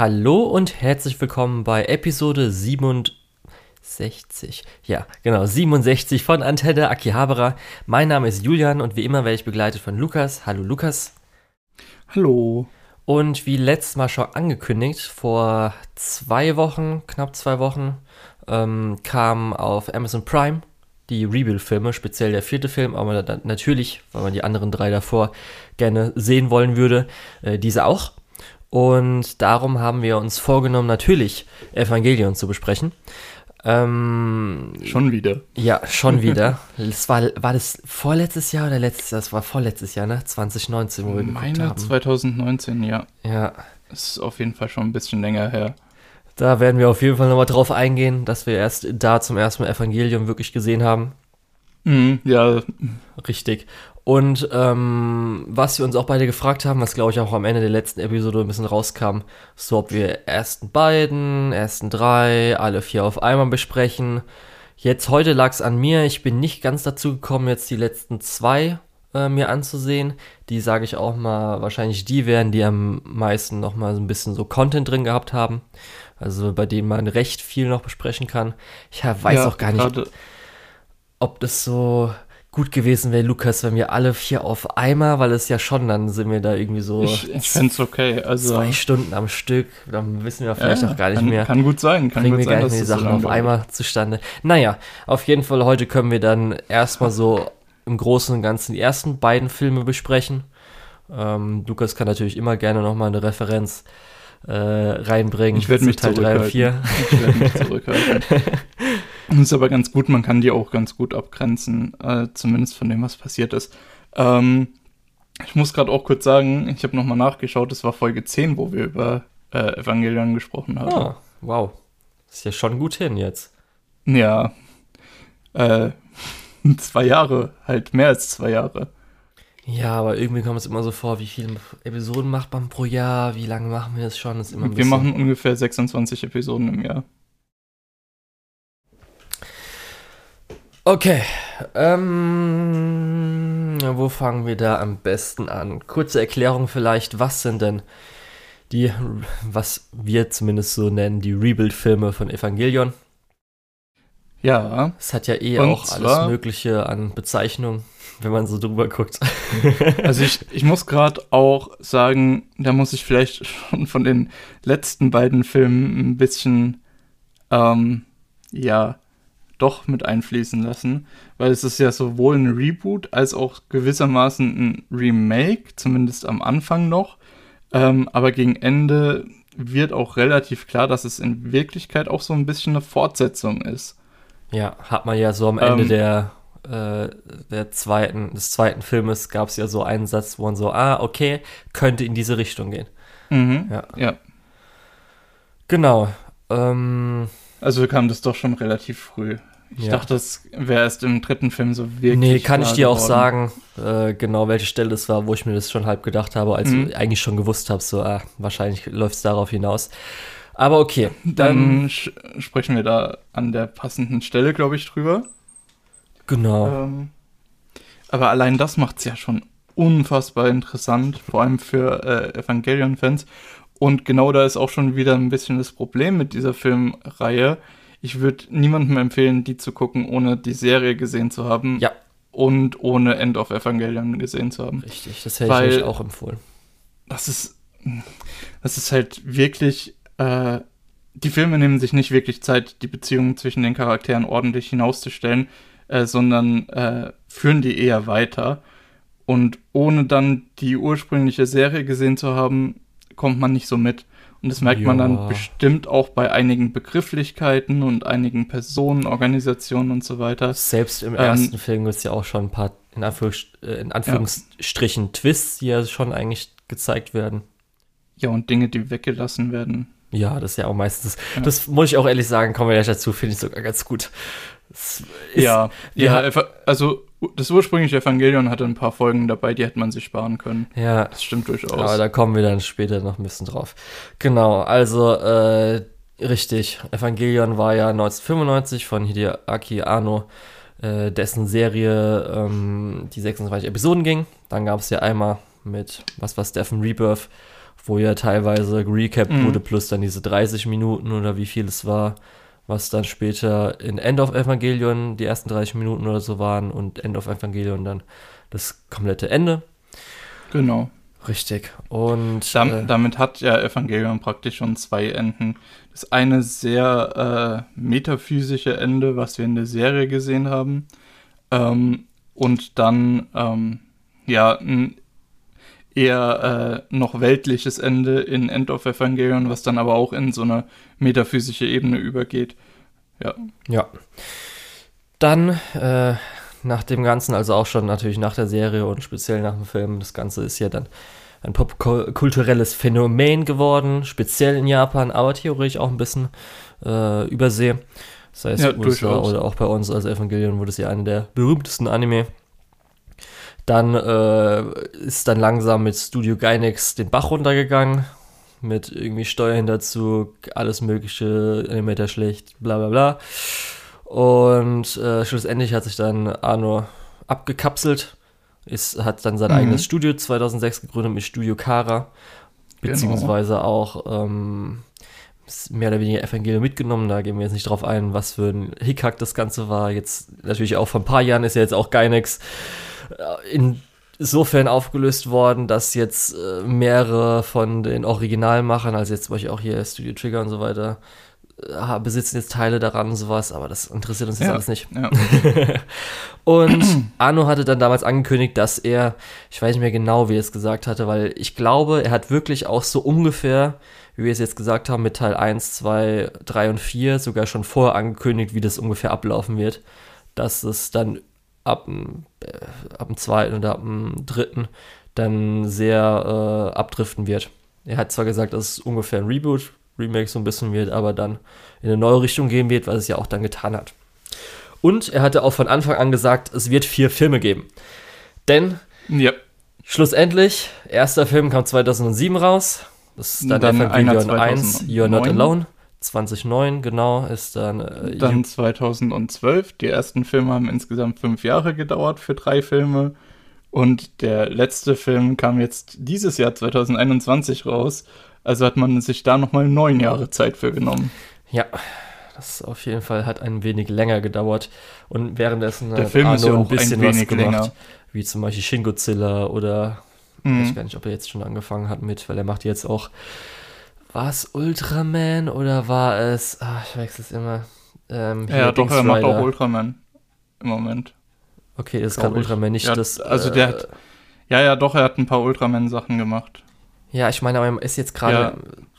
Hallo und herzlich willkommen bei Episode 67. Ja, genau, 67 von Antenne Akihabara. Mein Name ist Julian und wie immer werde ich begleitet von Lukas. Hallo Lukas. Hallo. Und wie letztes Mal schon angekündigt, vor zwei Wochen, knapp zwei Wochen, ähm, kam auf Amazon Prime die Rebuild-Filme, speziell der vierte Film, aber natürlich, weil man die anderen drei davor gerne sehen wollen würde, äh, diese auch. Und darum haben wir uns vorgenommen, natürlich Evangelion zu besprechen. Ähm, schon wieder. Ja, schon wieder. das war, war das vorletztes Jahr oder letztes Jahr? Das war vorletztes Jahr, ne? 2019, wo wir Meine haben. 2019, ja. Ja. Das ist auf jeden Fall schon ein bisschen länger her. Da werden wir auf jeden Fall nochmal drauf eingehen, dass wir erst da zum ersten Mal Evangelium wirklich gesehen haben. Mhm, ja. Richtig. Und ähm, was wir uns auch beide gefragt haben, was glaube ich auch am Ende der letzten Episode ein bisschen rauskam, so ob wir ersten beiden, ersten drei, alle vier auf einmal besprechen. Jetzt heute lag es an mir, ich bin nicht ganz dazu gekommen, jetzt die letzten zwei äh, mir anzusehen. Die sage ich auch mal, wahrscheinlich die werden, die am meisten nochmal so ein bisschen so Content drin gehabt haben. Also bei denen man recht viel noch besprechen kann. Ich weiß ja, auch gar nicht, ob das so gut gewesen wäre, Lukas, wenn wir alle vier auf einmal, weil es ja schon, dann sind wir da irgendwie so. Ich, ich fände es okay. Also, zwei Stunden am Stück, dann wissen wir vielleicht ja, auch gar nicht kann, mehr. Kann gut sein, kann Bringen gut wir sein. Gar nicht die Sachen so auf einmal zustande. Naja, auf jeden Fall, heute können wir dann erstmal so im Großen und Ganzen die ersten beiden Filme besprechen. Ähm, Lukas kann natürlich immer gerne nochmal eine Referenz äh, reinbringen. Ich werde mich Teil 3 und 4. Ich werde mich zurückhalten. Das ist aber ganz gut, man kann die auch ganz gut abgrenzen, äh, zumindest von dem, was passiert ist. Ähm, ich muss gerade auch kurz sagen, ich habe nochmal nachgeschaut, es war Folge 10, wo wir über äh, Evangelion gesprochen haben. Ah, wow. Ist ja schon gut hin jetzt. Ja. Äh, zwei Jahre, halt mehr als zwei Jahre. Ja, aber irgendwie kommt es immer so vor, wie viele Episoden macht man pro Jahr, wie lange machen wir das schon? ist immer wir machen ungefähr 26 Episoden im Jahr. Okay, ähm, wo fangen wir da am besten an? Kurze Erklärung vielleicht, was sind denn die, was wir zumindest so nennen, die Rebuild-Filme von Evangelion? Ja. Es hat ja eh auch alles Mögliche an Bezeichnungen, wenn man so drüber guckt. also ich, ich muss gerade auch sagen, da muss ich vielleicht schon von den letzten beiden Filmen ein bisschen, ähm, ja, doch mit einfließen lassen, weil es ist ja sowohl ein Reboot als auch gewissermaßen ein Remake, zumindest am Anfang noch. Ähm, aber gegen Ende wird auch relativ klar, dass es in Wirklichkeit auch so ein bisschen eine Fortsetzung ist. Ja, hat man ja so am Ende ähm, der, äh, der zweiten, des zweiten Filmes gab es ja so einen Satz, wo man so, ah, okay, könnte in diese Richtung gehen. Mhm, ja. ja. Genau. Ähm, also kam das doch schon relativ früh. Ich ja. dachte, das wäre erst im dritten Film so wirklich. Nee, kann ich dir geworden. auch sagen, äh, genau welche Stelle es war, wo ich mir das schon halb gedacht habe, als mhm. ich eigentlich schon gewusst habe, so, ah, wahrscheinlich läuft es darauf hinaus. Aber okay. Dann ähm, sprechen wir da an der passenden Stelle, glaube ich, drüber. Genau. Ähm, aber allein das macht es ja schon unfassbar interessant, vor allem für äh, Evangelion-Fans. Und genau da ist auch schon wieder ein bisschen das Problem mit dieser Filmreihe ich würde niemandem empfehlen, die zu gucken, ohne die Serie gesehen zu haben. Ja. Und ohne End of Evangelion gesehen zu haben. Richtig, das hätte Weil ich auch empfohlen. Das ist, das ist halt wirklich, äh, die Filme nehmen sich nicht wirklich Zeit, die Beziehungen zwischen den Charakteren ordentlich hinauszustellen, äh, sondern äh, führen die eher weiter. Und ohne dann die ursprüngliche Serie gesehen zu haben, kommt man nicht so mit. Und das merkt ja. man dann bestimmt auch bei einigen Begrifflichkeiten und einigen Personen, Organisationen und so weiter. Selbst im ähm, ersten Film ist ja auch schon ein paar, in, Anführungs äh, in Anführungsstrichen, ja. Twists, die ja schon eigentlich gezeigt werden. Ja, und Dinge, die weggelassen werden. Ja, das ist ja auch meistens, ja. das muss ich auch ehrlich sagen, kommen wir gleich dazu, finde ich sogar ganz gut. Ist, ja, ja, also das ursprüngliche Evangelion hatte ein paar Folgen dabei, die hätte man sich sparen können. Ja. Das stimmt durchaus. Aber da kommen wir dann später noch ein bisschen drauf. Genau, also, äh, richtig. Evangelion war ja 1995 von Hideaki Anno, äh, dessen Serie ähm, die 26 Episoden ging. Dann gab es ja einmal mit, was war Stephen Rebirth, wo ja teilweise gerecapt Mhm. wurde, plus dann diese 30 Minuten oder wie viel es war, was dann später in End of Evangelion die ersten 30 Minuten oder so waren und End of Evangelion dann das komplette Ende. Genau. Richtig. Und Dam äh, damit hat ja Evangelion praktisch schon zwei Enden. Das eine sehr äh, metaphysische Ende, was wir in der Serie gesehen haben. Ähm, und dann, ähm, ja, ein eher äh, noch weltliches Ende in End of Evangelion, was dann aber auch in so eine metaphysische Ebene übergeht. Ja. Ja. Dann, äh, nach dem Ganzen, also auch schon natürlich nach der Serie und speziell nach dem Film, das Ganze ist ja dann ein popkulturelles Phänomen geworden, speziell in Japan, aber theoretisch auch ein bisschen äh, übersee. Das heißt, Ja, USA durchaus. oder auch bei uns als Evangelion wurde es ja einer der berühmtesten Anime. Dann äh, ist dann langsam mit Studio Gainax den Bach runtergegangen. Mit irgendwie Steuerhinterzug, alles mögliche, Animator schlecht, bla bla bla. Und äh, schlussendlich hat sich dann Arno abgekapselt. Ist, hat dann sein Mhm. eigenes Studio 2006 gegründet mit Studio Kara. Genau. Beziehungsweise auch ähm, mehr oder weniger Evangelion mitgenommen. Da gehen wir jetzt nicht drauf ein, was für ein Hickhack das Ganze war. Jetzt natürlich auch vor ein paar Jahren ist ja jetzt auch Gainax äh, insofern aufgelöst worden, dass jetzt äh, mehrere von den Originalmachern, also jetzt zum Beispiel auch hier Studio Trigger und so weiter, äh, besitzen jetzt Teile daran und sowas, aber das interessiert uns jetzt Ja. alles nicht. Ja. Und Arno hatte dann damals angekündigt, dass er, ich weiß nicht mehr genau, wie er es gesagt hatte, weil ich glaube, er hat wirklich auch so ungefähr, wie wir es jetzt gesagt haben, mit Teil 1, 2, 3 und 4 sogar schon vorher angekündigt, wie das ungefähr ablaufen wird. Dass es dann ab, dem, äh, ab dem zweiten oder ab dem dritten dann sehr äh, abdriften wird. Er hat zwar gesagt, dass es ungefähr ein Reboot, Remake so ein bisschen wird, aber dann in eine neue Richtung gehen wird, was es ja auch dann getan hat. Und er hatte auch von Anfang an gesagt, es wird vier Filme geben. Denn ja. schlussendlich, erster Film kam 2007 raus. Das ist dann, Dann Evangelion 1, 2009. You're Not Alone. 2009, genau, ist dann, äh, Dann 2012. Die ersten Filme haben insgesamt fünf Jahre gedauert für drei Filme. Und der letzte Film kam jetzt dieses Jahr 2021 raus. Also hat man sich da nochmal neun Jahre Zeit für genommen. Ja, das auf jeden Fall hat ein wenig länger gedauert. Und währenddessen Der hat Film ist ja Arno auch ein wenig länger. Wie zum Beispiel Shin Godzilla oder ich Mhm. weiß gar nicht, ob er jetzt schon angefangen hat mit, weil er macht jetzt auch. War es Ultraman oder war es. Ah, ich wechsle es immer. Ähm, Ja, doch, er macht auch Ultraman im Moment. Okay, das ist gerade ich. Ultraman, nicht Ja, das. also der hat- Ja, ja, doch, er hat ein paar Ultraman-Sachen gemacht. Ja, ich meine, aber er ist jetzt gerade Ja.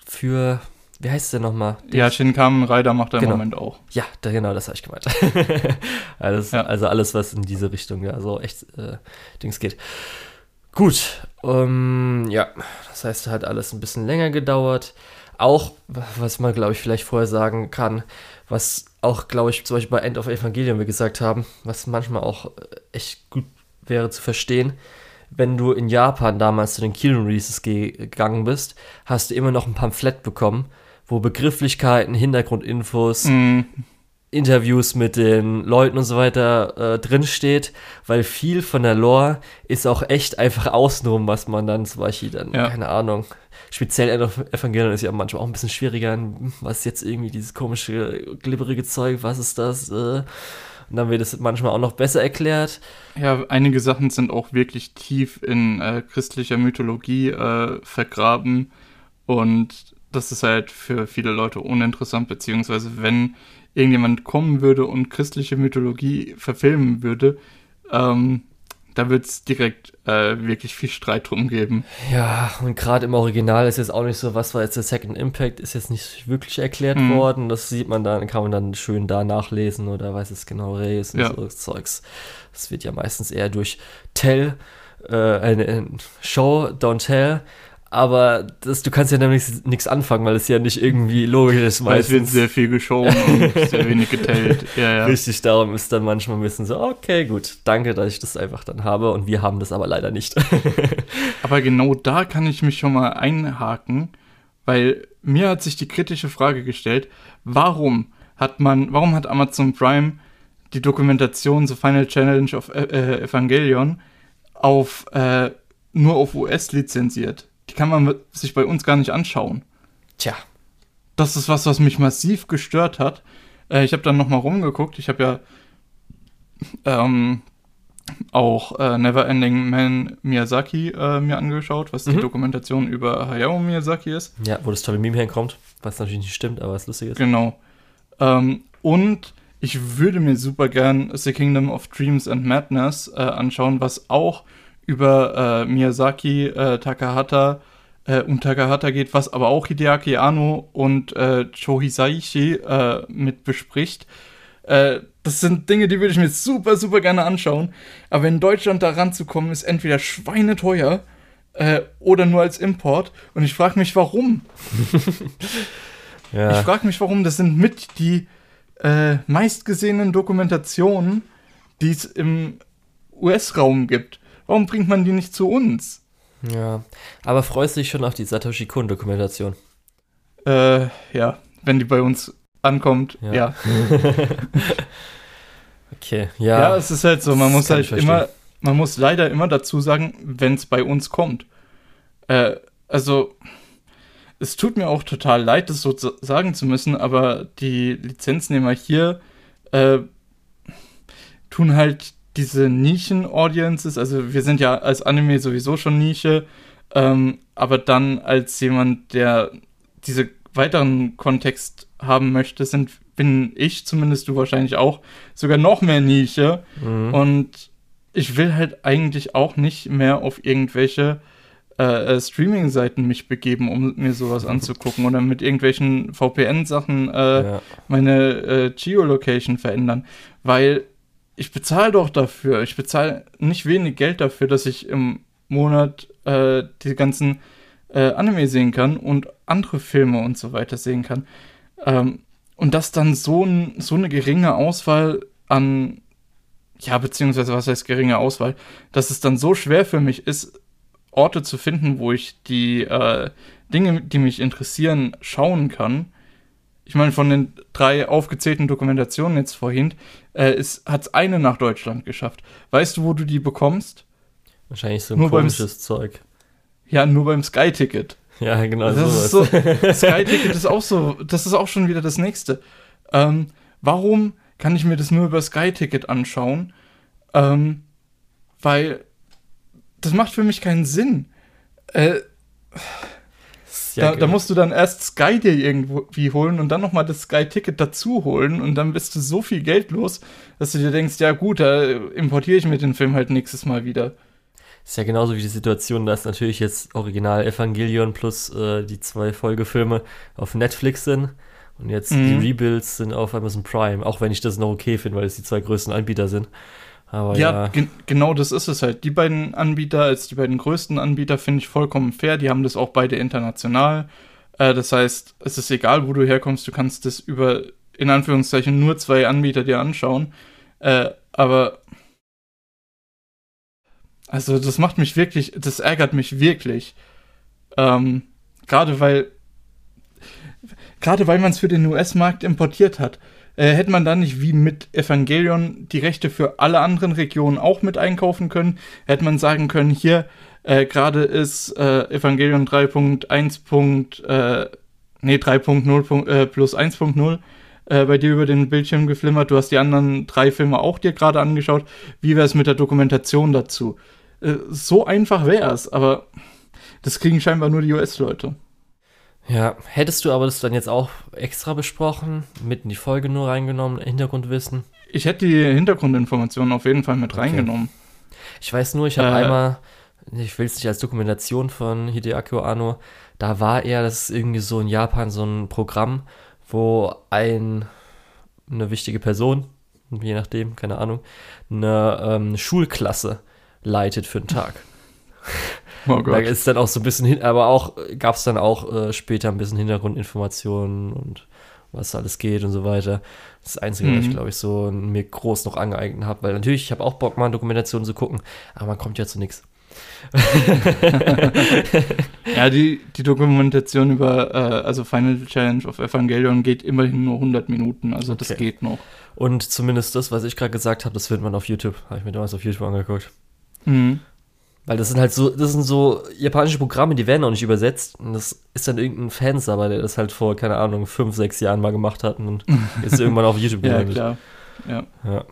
für. Wie heißt es denn nochmal? Ja, Shin Kamen Rider macht er im Genau. Moment auch. Ja, da, genau, das habe ich gemeint. alles, Ja. Also alles, was in diese Richtung, ja, so echt äh, Dings geht. Gut, ähm, ja, das heißt, hat alles ein bisschen länger gedauert. Auch, was man, glaube ich, vielleicht vorher sagen kann, was auch, glaube ich, zum Beispiel bei End of Evangelion wir gesagt haben, was manchmal auch äh, echt gut wäre zu verstehen, wenn du in Japan damals zu den Kino-Releases ge gegangen bist, hast du immer noch ein Pamphlet bekommen, wo Begrifflichkeiten, Hintergrundinfos, Mhm. Interviews mit den Leuten und so weiter äh, drinsteht, weil viel von der Lore ist auch echt einfach außenrum, was man dann zum Beispiel dann, Ja. keine Ahnung, speziell Evangelion ist ja manchmal auch ein bisschen schwieriger, was ist jetzt irgendwie dieses komische, glibberige Zeug, was ist das? Äh, und dann wird es manchmal auch noch besser erklärt. Ja, einige Sachen sind auch wirklich tief in äh, christlicher Mythologie äh, vergraben und das ist halt für viele Leute uninteressant, beziehungsweise wenn irgendjemand kommen würde und christliche Mythologie verfilmen würde, ähm, da wird es direkt äh, wirklich viel Streit drum geben. Ja, und gerade im Original ist jetzt auch nicht so, was war jetzt der Second Impact, ist jetzt nicht wirklich erklärt Mhm. worden. Das sieht man dann, kann man dann schön da nachlesen oder weiß es genau ist und Ja. so Zeugs. Das wird ja meistens eher durch Tell, äh, eine, eine Show, Don't Tell. Aber das, du kannst ja nämlich nichts anfangen, weil es ja nicht irgendwie logisch ist Weil es wird sehr viel geschoben und sehr wenig geteilt. Ja, ja. Richtig, darum ist dann manchmal ein bisschen so, okay, gut, danke, dass ich das einfach dann habe und wir haben das aber leider nicht. Aber genau da kann ich mich schon mal einhaken, weil mir hat sich die kritische Frage gestellt, warum hat man, warum hat Amazon Prime die Dokumentation The Final Challenge of äh, äh, Evangelion auf äh, nur auf US lizenziert? Die kann man sich bei uns gar nicht anschauen. Tja. Das ist was, was mich massiv gestört hat. Äh, ich habe dann nochmal rumgeguckt. Ich habe ja ähm, auch äh, Neverending Man Miyazaki äh, mir angeschaut, was mhm. die Dokumentation über Hayao Miyazaki ist. Ja, wo das tolle Meme herkommt, was natürlich nicht stimmt, aber was lustig ist. Genau. Ähm, und ich würde mir super gern The Kingdom of Dreams and Madness äh, anschauen, was auch über äh, Miyazaki, äh, Takahata äh, und Takahata geht, was aber auch Hideaki Anno und äh, Chohisaishi äh, mit bespricht. Äh, das sind Dinge, die würde ich mir super, super gerne anschauen. Aber in Deutschland da ranzukommen, ist entweder schweineteuer äh, oder nur als Import. Und ich frage mich, warum. ja. Ich frage mich, warum. Das sind mit die meistgesehenen Dokumentationen, die es im US-Raum gibt. Warum bringt man die nicht zu uns? Ja, aber freust du dich schon auf die Satoshi Kon-Dokumentation? Äh, ja, wenn die bei uns ankommt, ja. ja. okay, ja. Ja, es ist halt so, man muss halt immer, man muss leider immer dazu sagen, wenn es bei uns kommt. Äh, also, es tut mir auch total leid, das so sagen zu müssen, aber die Lizenznehmer hier äh, tun halt diese Nischen-Audiences, also wir sind ja als Anime sowieso schon Nische, ähm, aber dann als jemand, der diese weiteren Kontext haben möchte, sind, bin ich zumindest, du wahrscheinlich auch, sogar noch mehr Nische. Mhm. Und ich will halt eigentlich auch nicht mehr auf irgendwelche äh, äh Streaming-Seiten mich begeben, um mir sowas anzugucken oder mit irgendwelchen VPN-Sachen äh, ja. meine äh, Geolocation verändern, weil ich bezahle doch dafür, ich bezahle nicht wenig Geld dafür, dass ich im Monat äh, die ganzen äh, Anime sehen kann und andere Filme und so weiter sehen kann. Ähm, und dass dann so, ein, so eine geringe Auswahl an, ja, beziehungsweise was heißt geringe Auswahl, dass es dann so schwer für mich ist, Orte zu finden, wo ich die äh, Dinge, die mich interessieren, schauen kann. Ich meine, von den drei aufgezählten Dokumentationen jetzt vorhin, äh, hat es eine nach Deutschland geschafft. Weißt du, wo du die bekommst? Wahrscheinlich so ein Nur komisches Zeug. Ja, nur beim Sky-Ticket. Ja, genau. Das ist so, Sky-Ticket ist auch so, das ist auch schon wieder das nächste. Ähm, warum kann ich mir das nur über Sky-Ticket anschauen? Ähm, weil das macht für mich keinen Sinn. Äh, ja da, da, musst du dann erst Sky dir irgendwie holen und dann nochmal das Sky-Ticket dazu holen und dann bist du so viel Geld los, dass du dir denkst, ja gut, da importiere ich mir den Film halt nächstes Mal wieder. Ist ja genauso wie die Situation, dass natürlich jetzt Original Evangelion plus äh, die zwei Folgefilme auf Netflix sind und jetzt mhm. die Rebuilds sind auf Amazon Prime, auch wenn ich das noch okay finde, weil es die zwei größten Anbieter sind. Aber ja, ja. Gen genau das ist es halt. Die beiden Anbieter als die beiden größten Anbieter finde ich vollkommen fair. Die haben das auch beide international. Äh, das heißt, es ist egal, wo du herkommst, du kannst das über in Anführungszeichen nur zwei Anbieter dir anschauen. Äh, aber also das macht mich wirklich, das ärgert mich wirklich. Ähm, gerade weil, gerade weil man es für den US-Markt importiert hat. Äh, hätte man dann nicht wie mit Evangelion die Rechte für alle anderen Regionen auch mit einkaufen können, hätte man sagen können, hier äh, gerade ist äh, Evangelion 3.1. Äh, nee, 3.0 äh, plus 1.0 äh, bei dir über den Bildschirm geflimmert. Du hast die anderen drei Filme auch dir gerade angeschaut. Wie wäre es mit der Dokumentation dazu? Äh, so einfach wäre es, aber das kriegen scheinbar nur die US-Leute. Ja, hättest du aber das dann jetzt auch extra besprochen, mit in die Folge nur reingenommen, Hintergrundwissen? Ich hätte die Hintergrundinformationen auf jeden Fall mit okay. reingenommen. Ich weiß nur, ich habe äh, einmal, ich will es nicht als Dokumentation von Hideaki Anno, da war er, das ist irgendwie so in Japan so ein Programm, wo ein, eine wichtige Person, je nachdem, keine Ahnung, eine ähm, Schulklasse leitet für einen Tag. Oh Gott. Da ist dann auch so ein bisschen hin, aber auch gab es dann auch äh, später ein bisschen Hintergrundinformationen und was alles geht und so weiter. Das Einzige, mhm. was ich mhm. glaube ich so mir groß noch angeeignet habe, weil natürlich, ich habe auch Bock, mal Dokumentationen zu gucken, aber man kommt ja zu nichts. ja, die, die Dokumentation über, äh, also Final Challenge of Evangelion geht immerhin nur 100 Minuten, also okay. das geht noch. Und zumindest das, was ich gerade gesagt habe, das findet man auf YouTube. Habe ich mir damals auf YouTube angeguckt. Mhm. Weil das sind halt so, das sind so japanische Programme, die werden auch nicht übersetzt. Und das ist dann irgendein Fansabber, der das halt vor, keine Ahnung, fünf, sechs Jahren mal gemacht hat und ist irgendwann auf YouTube Ja, gelandet. klar. Ja. Ja.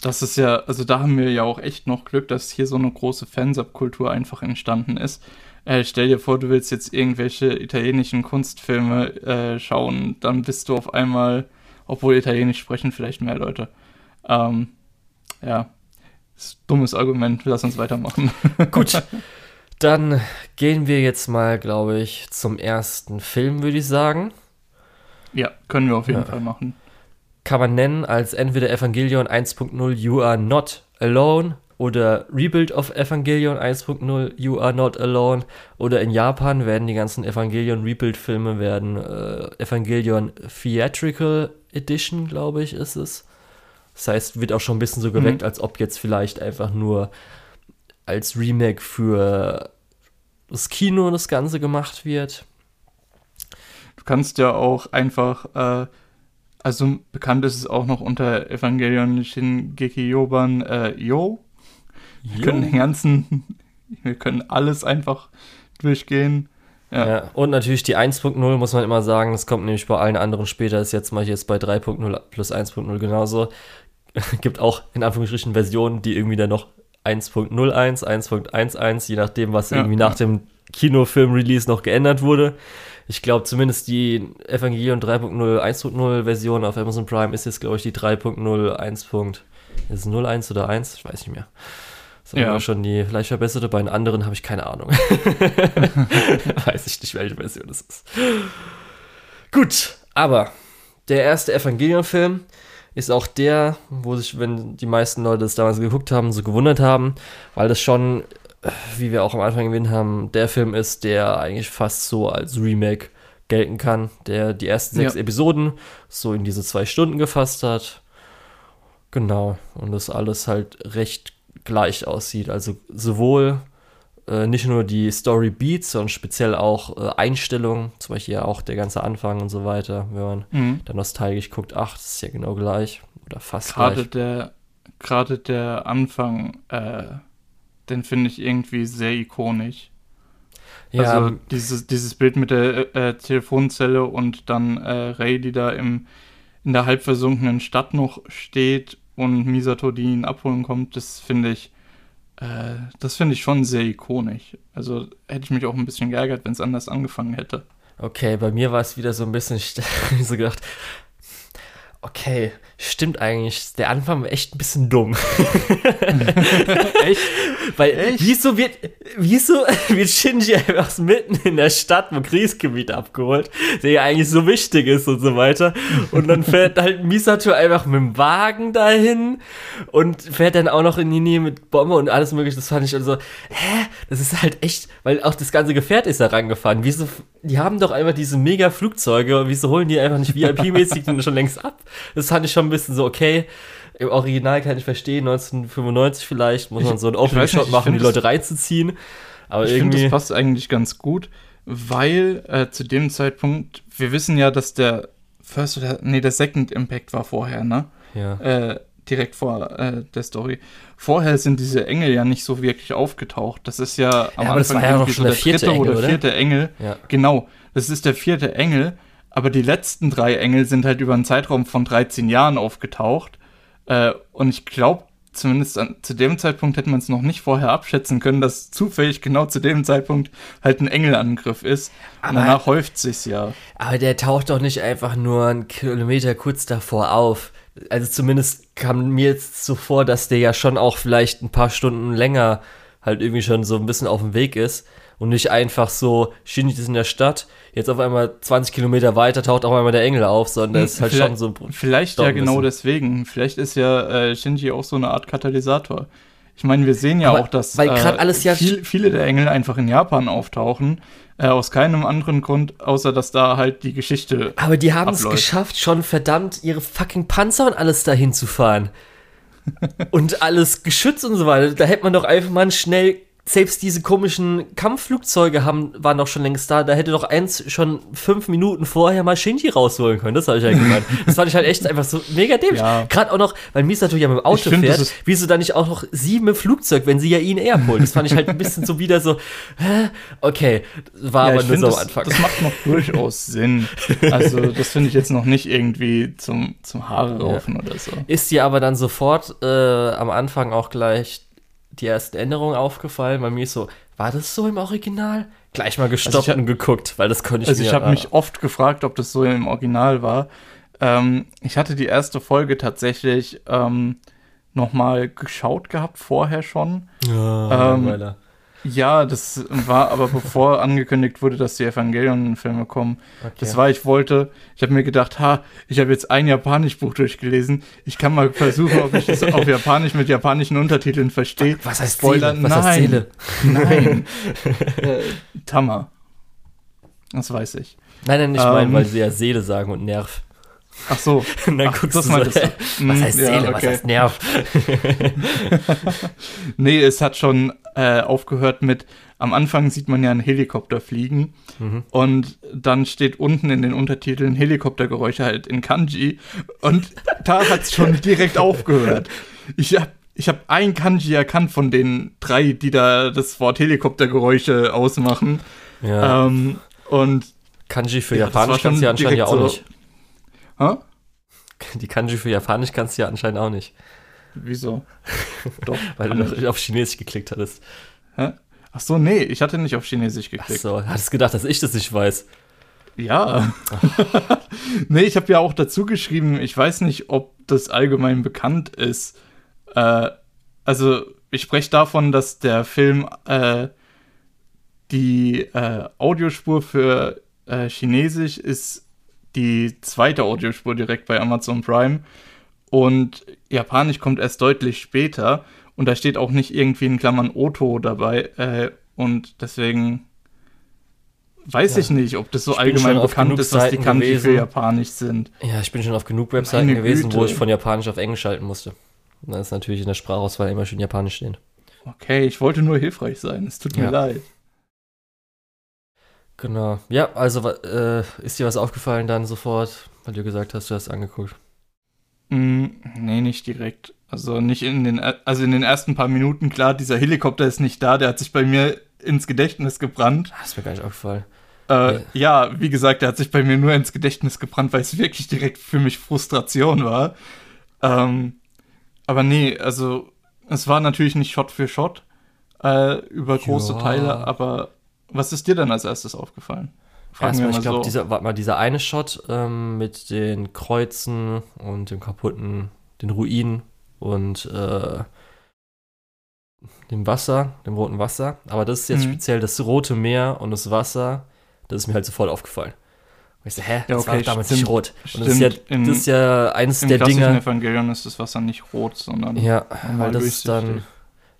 Das ist ja, also da haben wir ja auch echt noch Glück, dass hier so eine große Fansub-Kultur einfach entstanden ist. Äh, stell dir vor, du willst jetzt irgendwelche italienischen Kunstfilme äh, schauen, dann bist du auf einmal, obwohl Italienisch sprechen vielleicht mehr Leute. Ähm, ja, dummes Argument, lass uns weitermachen. Gut, dann gehen wir jetzt mal, glaube ich, zum ersten Film, würde ich sagen. ja, können wir auf jeden Ja. Fall machen. Kann man nennen als entweder Evangelion 1.0 You Are Not Alone oder Rebuild of Evangelion 1.0 You Are Not Alone oder in Japan werden die ganzen Evangelion Rebuild Filme werden äh, Evangelion Theatrical Edition, glaube ich, ist es. Das heißt, wird auch schon ein bisschen so geweckt, als ob jetzt vielleicht einfach nur als Remake für das Kino das Ganze gemacht wird. Du kannst ja auch einfach, äh, also bekannt ist es auch noch unter Evangelion Shingeki Yoban äh, Yo. Wir können den ganzen, wir können alles einfach durchgehen. Ja. Ja. und natürlich die 1.0 muss man immer sagen, das kommt nämlich bei allen anderen später, ist jetzt mal jetzt bei 3.0 plus 1.0 genauso. Gibt auch in Anführungsstrichen Versionen, die irgendwie dann noch 1.01, 1.11, je nachdem, was Ja, irgendwie nach dem Kinofilm-Release noch geändert wurde. Ich glaube zumindest die Evangelion 3.0, 1.0 Version auf Amazon Prime ist jetzt, glaube ich, die 3.0, 1. Ist es 01 oder 1? Ich weiß nicht mehr. Das Ja. schon die vielleicht verbesserte. Bei den anderen habe ich keine Ahnung. Weiß ich nicht, welche Version es ist. Gut, aber der erste Evangelion-Film ist auch der, wo sich, wenn die meisten Leute es damals geguckt haben, so gewundert haben, weil das schon, äh, wie wir auch am Anfang erwähnt haben, der Film ist, der eigentlich fast so als Remake gelten kann, der die ersten sechs Ja. Episoden so in diese zwei Stunden gefasst hat. Genau, und das alles halt recht gleich aussieht. Also sowohl äh, nicht nur die Story Beats, sondern speziell auch äh, Einstellungen, zum Beispiel ja auch der ganze Anfang und so weiter, wenn man Mhm. dann nostalgisch guckt, ach, das ist ja genau gleich oder fast Gerade gleich. der, gerade der Anfang, äh, den finde ich irgendwie sehr ikonisch. Ja, Also dieses, dieses Bild mit der äh, Telefonzelle und dann äh, Ray, die da im, in der halb versunkenen Stadt noch steht und Misato, die ihn abholen kommt, das finde ich, äh, das finde ich schon sehr ikonisch. Also hätte ich mich auch ein bisschen geärgert, wenn es anders angefangen hätte. okay, bei mir war es wieder so ein bisschen, ich so gedacht, okay, stimmt eigentlich, der Anfang war echt ein bisschen dumm. Echt? Weil, Echt? wieso wird, wieso wird Shinji einfach mitten in der Stadt im Kriegsgebiet abgeholt, der ja eigentlich so wichtig ist und so weiter. Und dann fährt halt Misato einfach mit dem Wagen dahin und fährt dann auch noch in die Nähe mit Bombe und alles mögliche. Das fand ich also, hä? Das ist halt echt, weil auch das ganze Gefährt ist da rangefahren. Wieso, die haben doch einfach diese mega Flugzeuge, wieso holen die einfach nicht VIP-mäßig schon längst ab? Das fand ich schon bisschen so, okay. Im Original kann ich verstehen, 1995 vielleicht, muss man so einen ich weiß nicht, machen, um die find Leute reinzuziehen. Aber Ich finde, irgendwie. das passt eigentlich ganz gut, weil äh, zu dem Zeitpunkt, wir wissen ja, dass der First oder, nee, der Second Impact war vorher, ne? ja. äh, direkt vor äh, der Story. Vorher sind diese Engel ja nicht so wirklich aufgetaucht. Das ist ja am aber das war ja noch so schon der vierte dritte Engel, oder oder? vierte Engel. ja. Genau, das ist der vierte Engel, aber die letzten drei Engel sind halt über einen Zeitraum von 13 Jahren aufgetaucht. Äh, und ich glaube, zumindest an, zu dem Zeitpunkt hätte man es noch nicht vorher abschätzen können, dass zufällig genau zu dem Zeitpunkt halt ein Engelangriff ist. Und Aber- danach häuft sich's ja. Aber der taucht doch nicht einfach nur einen Kilometer kurz davor auf. Also zumindest kam mir jetzt so vor, dass der ja schon auch vielleicht ein paar Stunden länger halt irgendwie schon so ein bisschen auf dem Weg ist und nicht einfach so, Shinji ist in der Stadt, jetzt auf einmal 20 Kilometer weiter taucht auf einmal der Engel auf, sondern das ist halt Vielleicht- schon so. Vielleicht Dauert ja ein genau bisschen. deswegen. Vielleicht ist ja äh, Shinji auch so eine Art Katalysator. Ich meine, wir sehen ja Aber auch, dass alles ja- viel, viele der Engel einfach in Japan auftauchen. Äh, aus keinem anderen Grund, außer dass da halt die Geschichte. Aber die haben es geschafft, schon verdammt ihre fucking Panzer und alles dahin zu fahren. und alles Geschütz und so weiter. Da hätte man doch einfach mal schnell selbst diese komischen Kampfflugzeuge haben, waren doch schon längst da. Da hätte doch eins schon fünf Minuten vorher mal Shinji rausholen können. Das habe ich halt gemeint. Das fand ich halt echt einfach so mega dämlich. Ja. Gerade auch noch, weil Mies natürlich ja mit dem Auto find, fährt, wieso dann nicht auch noch sie mit dem Flugzeug, wenn sie ja ihn eher holt. Das fand ich halt ein bisschen so wieder so, hä? Okay, war Ja, aber nur so am das, Anfang. das macht noch durchaus Sinn. Also, das finde ich jetzt noch nicht irgendwie zum, zum Haare raufen oder so. Ist dir aber dann sofort äh, am Anfang auch gleich die ersten Änderungen aufgefallen? Bei mir ist so, war das so im Original? Gleich mal gestoppt Also ich hab- und geguckt, weil das konnte ich Also mir ich habe äh, mich oft gefragt, ob das so im Original war. Ähm, ich hatte die erste Folge tatsächlich ähm, nochmal geschaut gehabt, vorher schon. Ja, ähm. Ja, das war aber bevor angekündigt wurde, dass die Evangelion-Filme kommen. Okay. Das war, ich wollte, ich habe mir gedacht, ha, ich habe jetzt ein Japanisch-Buch durchgelesen. Ich kann mal versuchen, ob ich das auf Japanisch mit japanischen Untertiteln verstehe. Was heißt Spoiler? Seele? Was heißt Nein. Seele? Nein. äh, Tama. Das weiß ich. Nein, nein, ich Ähm. meine, weil sie ja Seele sagen und Nerv. Ach so. Und dann Ach, guckst das du so? Hm, was heißt ja, Seele? Was okay. heißt Nerv? Nee, es hat schon äh, aufgehört mit, am Anfang sieht man ja einen Helikopter fliegen Mhm. und dann steht unten in den Untertiteln Helikoptergeräusche halt in Kanji und da hat es schon direkt aufgehört. Ich habe ich hab ein Kanji erkannt von den drei, die da das Wort Helikoptergeräusche ausmachen. Ja. Ähm, und Kanji für ja, Japanisch kannst du ja anscheinend ja auch so- nicht. hä? Die Kanji für Japanisch kannst du ja anscheinend auch nicht. Wieso? Doch. Weil du noch auf Chinesisch geklickt hattest. Hä? Ach so, nee, ich hatte nicht auf Chinesisch Ach geklickt. so, hattest gedacht, dass ich das nicht weiß. Ja. nee, ich habe ja auch dazu geschrieben, ich weiß nicht, ob das allgemein bekannt ist. Äh, also, ich spreche davon, dass der Film äh, die äh, Audiospur für äh, Chinesisch ist die zweite Audiospur direkt bei Amazon Prime. Und Japanisch kommt erst deutlich später. Und da steht auch nicht irgendwie in Klammern Oto dabei. Äh, und deswegen weiß Ja. ich nicht, ob das so allgemein bekannt ist, dass die Kanji gewesen. für Japanisch sind. Ja, ich bin schon auf genug Webseiten Meine gewesen, wo Güte. ich von Japanisch auf Englisch schalten musste. Und dann ist natürlich in der Sprachauswahl immer schön Japanisch stehen. Okay, ich wollte nur hilfreich sein. Es tut mir Ja. leid. Genau. Ja, also äh, ist dir was aufgefallen dann sofort, weil du gesagt hast, du hast angeguckt. Mm, nee, nicht direkt. Also nicht in den, also in den ersten paar Minuten, klar, dieser Helikopter ist nicht da, der hat sich bei mir ins Gedächtnis gebrannt. Ah, ist mir gar nicht aufgefallen. Äh, Nee. Ja, wie gesagt, der hat sich bei mir nur ins Gedächtnis gebrannt, weil es wirklich direkt für mich Frustration war. Ähm, aber nee, also es war natürlich nicht Shot für Shot äh, über große Ja. Teile, aber was ist dir denn als erstes aufgefallen? Erstmal, mal ich glaube, so. dieser, warte mal, dieser eine Shot ähm, mit den Kreuzen und dem kaputten, den Ruinen und äh, dem Wasser, dem roten Wasser. Aber das ist jetzt Mhm. speziell das rote Meer und das Wasser. Das ist mir halt sofort aufgefallen. Und ich so, hä, Ja, das war okay, damals stimmt. nicht rot. Und das ist, ja, Stimmt, im- das ist ja eines Im der Dinge. Evangelion ist das Wasser nicht rot, sondern Ja, weil das ist dann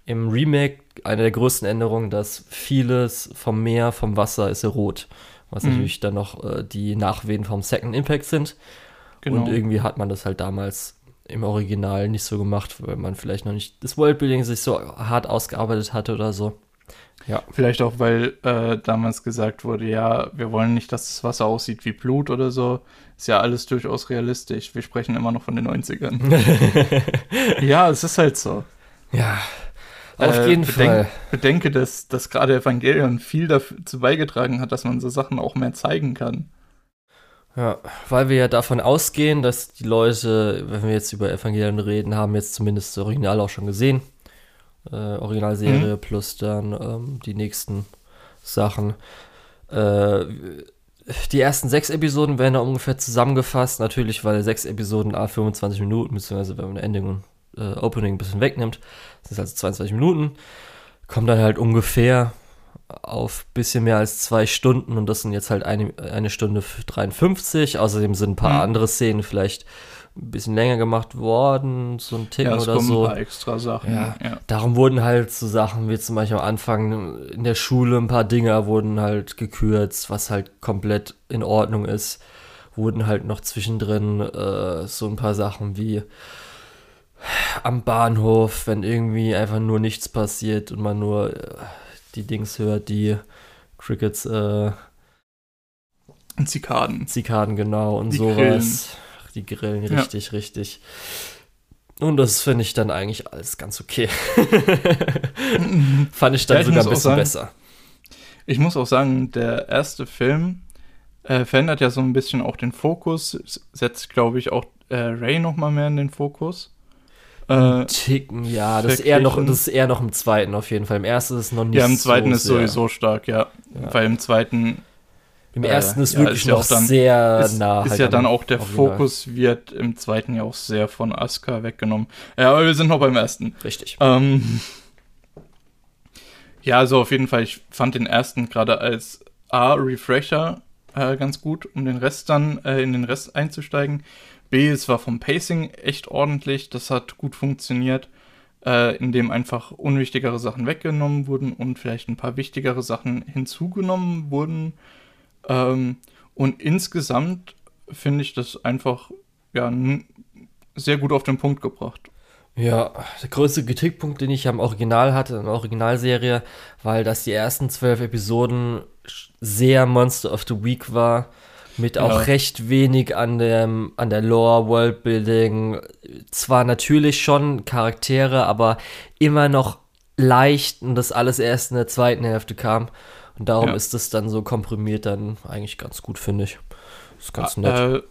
im Remake eine der größten Änderungen, dass vieles vom Meer, vom Wasser ist ja rot. Was Mhm. natürlich dann noch äh, die Nachwehen vom Second Impact sind. Genau. Und irgendwie hat man das halt damals im Original nicht so gemacht, weil man vielleicht noch nicht das Worldbuilding sich so hart ausgearbeitet hatte oder so. Vielleicht auch, weil äh, damals gesagt wurde, ja, wir wollen nicht, dass das Wasser aussieht wie Blut oder so. Ist ja alles durchaus realistisch. Wir sprechen immer noch von den 90ern. ja, es ist halt so. ja, auf Äh, jeden bedenk- Fall. Bedenke, dass, dass gerade Evangelion viel dazu beigetragen hat, dass man so Sachen auch mehr zeigen kann. Ja, weil wir ja davon ausgehen, dass die Leute, wenn wir jetzt über Evangelion reden, haben jetzt zumindest das Original auch schon gesehen. Äh, Originalserie plus dann ähm, die nächsten Sachen. Äh, die ersten sechs Episoden werden da ungefähr zusammengefasst. Natürlich, weil sechs Episoden a 25 Minuten, beziehungsweise wenn man Ending und äh, Opening ein bisschen wegnimmt, das ist also 22 Minuten. Kommt dann halt ungefähr auf bisschen mehr als zwei Stunden und das sind jetzt halt eine, eine Stunde 53. Außerdem sind ein paar Mhm. andere Szenen vielleicht ein bisschen länger gemacht worden, so ein Ticken ja, oder kommen so. ein paar extra Sachen. Ja. ja. Darum wurden halt so Sachen wie zum Beispiel am Anfang in der Schule ein paar Dinger wurden halt gekürzt, was halt komplett in Ordnung ist. Wurden halt noch zwischendrin äh, so ein paar Sachen wie Am Bahnhof, wenn irgendwie einfach nur nichts passiert und man nur äh, die Dings hört, die Crickets, äh, Zikaden. Zikaden, genau, und Die sowas. Grillen. Die Grillen, Ja. richtig, richtig. Und das finde ich dann eigentlich alles ganz okay. Fand ich dann Ja, ich sogar ein bisschen sagen- besser. Ich muss auch sagen, der erste Film äh, verändert ja so ein bisschen auch den Fokus, setzt, glaube ich, auch äh, Ray noch mal mehr in den Fokus. Äh, Ticken, ja, das ist, eher noch, das ist eher noch im zweiten auf jeden Fall. Im ersten ist es noch nicht ja, im zweiten so ist sehr. sowieso stark, ja. Ja. Weil im zweiten Im äh, ersten ist ja, wirklich ist ja noch auch dann- sehr ist, nah. ist halt ja an dann auch der. Fokus wird im zweiten ja auch sehr von Asuka weggenommen. Ja, aber wir sind noch beim ersten. Richtig. Ähm, ja, also auf jeden Fall, ich fand den ersten gerade als A, Refresher äh, ganz gut, um den Rest dann äh, in den Rest einzusteigen. B, es war vom Pacing echt ordentlich, das hat gut funktioniert, äh, indem einfach unwichtigere Sachen weggenommen wurden und vielleicht ein paar wichtigere Sachen hinzugenommen wurden. Ähm, und insgesamt finde ich das einfach ja, sehr gut auf den Punkt gebracht. Ja, der größte Kritikpunkt, den ich am Original hatte, in der Originalserie, weil das die ersten zwölf Episoden sehr Monster of the Week war, mit auch Ja. recht wenig an, dem, an der Lore, Worldbuilding. Zwar natürlich schon Charaktere, aber immer noch leicht und das alles erst in der zweiten Hälfte kam. Und darum Ja. ist es dann so komprimiert dann eigentlich ganz gut, finde ich. Ist ganz nett. Äh,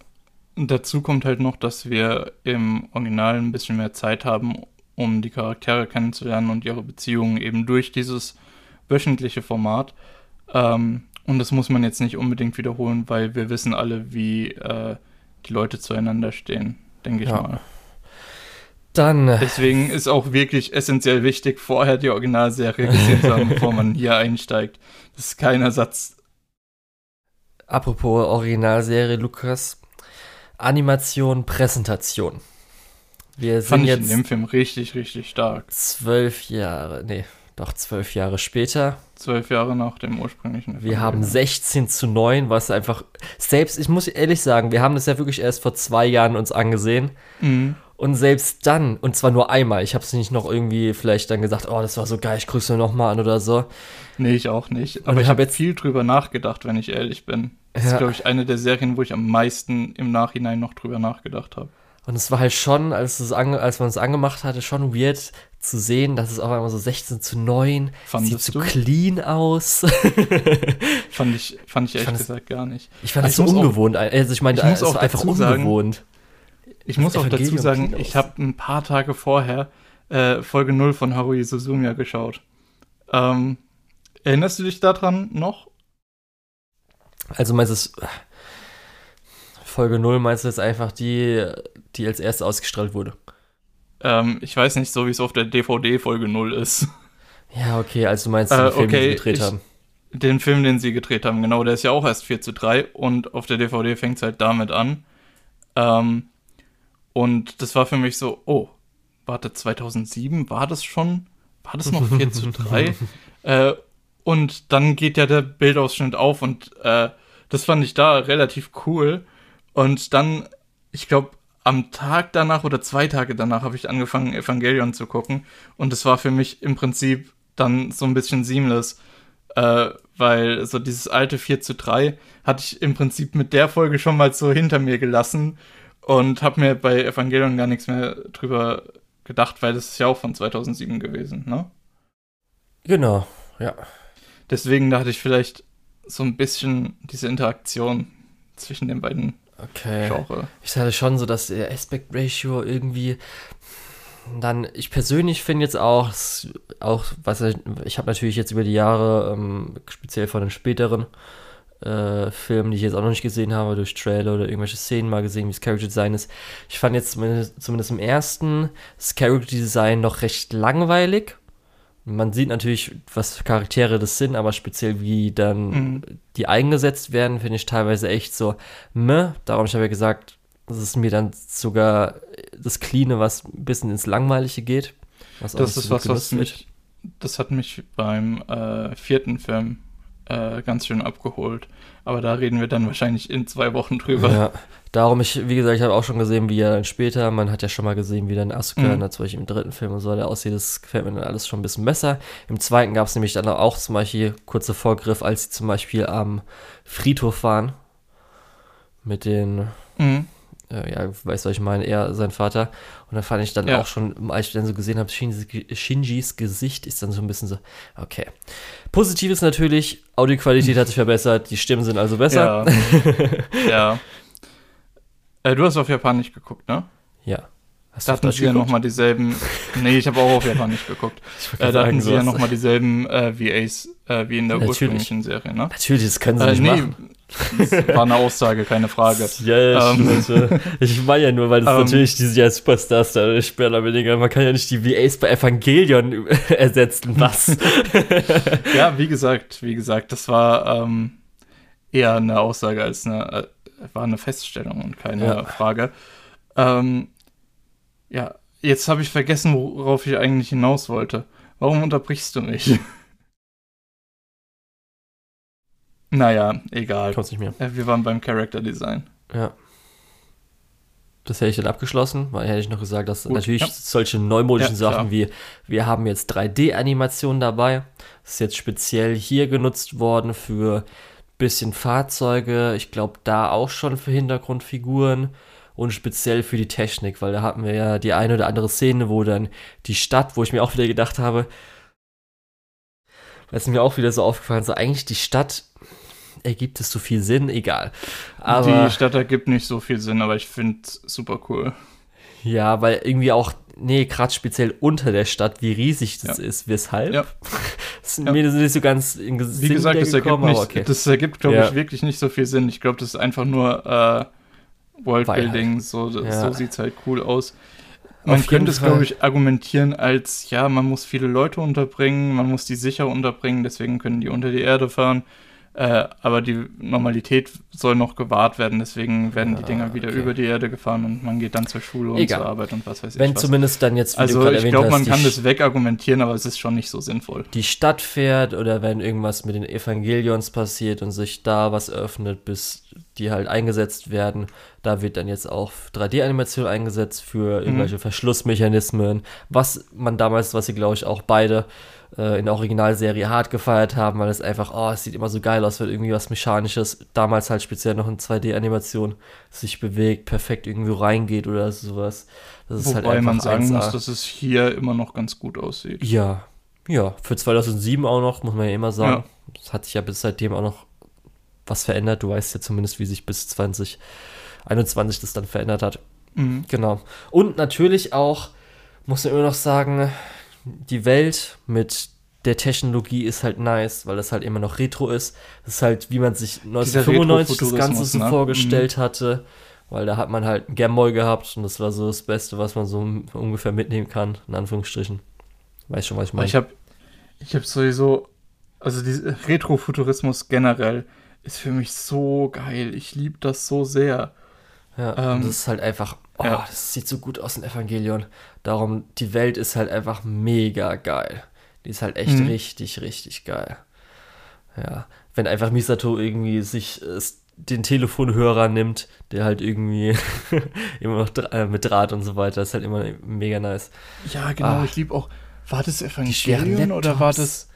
dazu kommt halt noch, dass wir im Original ein bisschen mehr Zeit haben, um die Charaktere kennenzulernen und ihre Beziehungen eben durch dieses wöchentliche Format. Ähm, und das muss man jetzt nicht unbedingt wiederholen, weil wir wissen alle, wie äh, die Leute zueinander stehen, denke ich Ja. mal. Dann, äh, Deswegen ist auch wirklich essentiell wichtig, vorher die Originalserie gesehen zu haben, bevor man hier einsteigt. Das ist kein Ersatz. apropos Originalserie, Lukas. Animation, Präsentation. Wir sind Fand ich in jetzt dem Film richtig, richtig stark. zwölf Jahre, nee, doch zwölf Jahre später. Zwölf Jahre nach dem ursprünglichen. Wir haben Evangelion. 16 zu 9, was einfach, selbst, ich muss ehrlich sagen, wir haben das ja wirklich erst vor zwei Jahren uns angesehen. Mhm. Und selbst dann, und zwar nur einmal, ich habe es nicht noch irgendwie vielleicht dann gesagt, oh, das war so geil, ich grüße noch mal an oder so. Nee, ich auch nicht. Und Aber ich ich hab habe jetzt- jetzt viel drüber nachgedacht, wenn ich ehrlich bin. Das Ja. ist, glaube ich, eine der Serien, wo ich am meisten im Nachhinein noch drüber nachgedacht habe. Und es war halt schon, als, es ange, als man es angemacht hatte, schon weird zu sehen, dass es auf einmal so 16 zu 9 Fandest sieht so du? clean aus. Fand ich, fand ich ehrlich fand es- gesagt gar nicht. Ich fand das ich so muss auch- ungewohnt. also ich meine, ich es war einfach sagen, ungewohnt. Ich muss auch dazu sagen, ich habe ein paar Tage vorher äh, Folge 0 von Haruhi Suzumiya geschaut. Ähm, erinnerst du dich daran noch? Also meinst du es, Folge 0 meinst du jetzt einfach die, die als erste ausgestrahlt wurde? Ähm, ich weiß nicht, so wie es auf der DVD Folge 0 ist. Ja, okay, also du meinst den Äh, Film, den okay, sie gedreht ich- haben. Den Film, den sie gedreht haben, genau, der ist ja auch erst 4 zu 3 und auf der DVD fängt es halt damit an. Ähm, und das war für mich so, oh, warte, 2007 war das schon? War das noch 4 zu 3? Äh, und dann geht ja der Bildausschnitt auf und äh, das fand ich da relativ cool. Und dann, ich glaube, am Tag danach oder zwei Tage danach habe ich angefangen, Evangelion zu gucken. Und es war für mich im Prinzip dann so ein bisschen seamless. Äh, weil so dieses alte 4 zu 3 hatte ich im Prinzip mit der Folge schon mal so hinter mir gelassen und habe mir bei Evangelion gar nichts mehr drüber gedacht, weil das ist ja auch von 2007 gewesen, ne? Genau, ja. Deswegen dachte ich vielleicht so ein bisschen diese Interaktion zwischen den beiden Okay. Genre. Ich hatte schon so, dass der Aspect Ratio irgendwie dann, ich persönlich finde jetzt auch, auch was ich, ich habe natürlich jetzt über die Jahre, ähm, speziell von den späteren äh, Filmen, die ich jetzt auch noch nicht gesehen habe, durch Trailer oder irgendwelche Szenen mal gesehen, wie das Character Design ist. Ich fand jetzt zumindest, zumindest im ersten das Character Design noch recht langweilig. Man sieht natürlich, was für Charaktere das sind, aber speziell wie dann Mhm. die eingesetzt werden, finde ich teilweise echt so, meh. Darum habe ich ja gesagt, das ist mir dann sogar das Cleane, was ein bisschen ins Langweilige geht. Das ist so was, was wird. mich, das hat mich beim äh, vierten Film äh, ganz schön abgeholt. Aber da reden wir dann wahrscheinlich in zwei Wochen drüber. Ja, darum, ich, wie gesagt, ich habe auch schon gesehen, wie er dann später, man hat ja schon mal gesehen, wie dann Asuka, Mhm. natürlich im dritten Film und so, der aussieht, das gefällt mir dann alles schon ein bisschen besser. Im zweiten gab es nämlich dann auch zum Beispiel kurze Vorgriff, als sie zum Beispiel am Friedhof waren. Mit den, Mhm. Äh, ja, weißt du, was ich meine, er, sein Vater. Und da fand ich dann Ja. auch schon, als ich dann so gesehen habe, Shinjis, Shinjis Gesicht ist dann so ein bisschen so, okay. Positiv ist natürlich, Audioqualität hat sich verbessert, die Stimmen sind also besser. Ja. ja. Äh, du hast auf Japanisch geguckt, ne? Ja. Hast Da hatten sie ja geguckt? nochmal dieselben. Nee, ich habe auch auf Japanisch geguckt. Ich wollte Äh, da hatten sie ja nochmal dieselben äh, VAs äh, wie in der Natürlich. ursprünglichen Serie, ne? Natürlich, das können sie Äh, nicht nee, machen. Das war eine Aussage, keine Frage. Ja, Ähm. ich, meine ja nur, weil das Ähm. natürlich diese ja Superstars da oder weniger, man kann ja nicht die VAs bei Evangelion ersetzen, was? Ja, wie gesagt, wie gesagt, das war ähm, eher eine Aussage als eine, äh, war eine Feststellung und keine Ja. Frage. Ähm, ja, jetzt habe ich vergessen, worauf ich eigentlich hinaus wollte. Warum unterbrichst du mich? Naja, egal. Kommt's nicht mehr. Äh, Wir waren beim Character Design. Ja. Das hätte ich dann abgeschlossen, weil hätte ich noch gesagt, dass Gut, natürlich ja. solche neumodischen Ja, klar. Sachen wie, wir haben jetzt 3D-Animationen dabei. Das ist jetzt speziell hier genutzt worden für bisschen Fahrzeuge. Ich glaube, da auch schon für Hintergrundfiguren und speziell für die Technik, weil da hatten wir ja die eine oder andere Szene, wo dann die Stadt, wo ich mir auch wieder gedacht habe, weil es mir auch wieder so aufgefallen, so eigentlich die Stadt ergibt es so viel Sinn, egal. Aber Die Stadt ergibt nicht so viel Sinn, aber ich finde super cool. Ja, weil irgendwie auch, nee, gerade speziell unter der Stadt, wie riesig das Ja. ist, weshalb. Ja. Das ist Ja. mir nicht so ganz in Wie Sinn gesagt, das ergibt, nicht, okay. das ergibt, glaube Ja. ich, wirklich nicht so viel Sinn. Ich glaube, das ist einfach nur äh, Worldbuilding. So, Ja. so sieht es halt cool aus. Man könnte es, glaube ich, argumentieren als, ja, man muss viele Leute unterbringen, man muss die sicher unterbringen, deswegen können die unter die Erde fahren. Äh, aber die Normalität soll noch gewahrt werden, deswegen werden die Ja, Dinger wieder okay. über die Erde gefahren und man geht dann zur Schule und Egal. zur Arbeit und was weiß Wenn ich was. zumindest dann jetzt, wie Also ich glaube, man kann die, das wegargumentieren, aber es ist schon nicht so sinnvoll. die Stadt fährt oder wenn irgendwas mit den Evangelions passiert und sich da was öffnet, bis die halt eingesetzt werden, da wird dann jetzt auch 3D-Animation eingesetzt für Mhm. irgendwelche Verschlussmechanismen, was man damals, was sie glaube ich auch beide äh, in der Originalserie hart gefeiert haben, weil es einfach, oh, es sieht immer so geil aus, wenn irgendwie was Mechanisches, damals halt speziell noch in 2D-Animation, sich bewegt, perfekt irgendwo reingeht oder sowas. Das ist Wobei halt einfach man sagen 1A. muss, dass es hier immer noch ganz gut aussieht. Ja, ja, für 2007 auch noch, muss man ja immer sagen. Es hat sich ja bis seitdem auch noch was verändert. Du weißt ja zumindest, wie sich bis 2021 das dann verändert hat. Mhm. Genau. Und natürlich auch, muss man immer noch sagen, die Welt mit der Technologie ist halt nice, weil das halt immer noch Retro ist. Das ist halt, wie man sich 1995 das Ganze so ne? vorgestellt hatte. Weil da hat man halt einen Gameboy gehabt und das war so das Beste, was man so ungefähr mitnehmen kann, in Anführungsstrichen. Weiß schon, was ich meine. ich habe ich hab sowieso, also dieser Retrofuturismus generell ist für mich so geil. Ich liebe das so sehr. Ja, Ähm, und das ist halt einfach, oh, ja. das sieht so gut aus in Evangelion. Darum, die Welt ist halt einfach mega geil. Die ist halt echt Mhm. richtig, richtig geil. Ja, wenn einfach Misato irgendwie sich äh, den Telefonhörer nimmt, der halt irgendwie immer noch dra äh, mit Draht und so weiter, ist halt immer mega nice. Ja, genau. Ah. Ich liebe auch. War das Evangelion oder war das.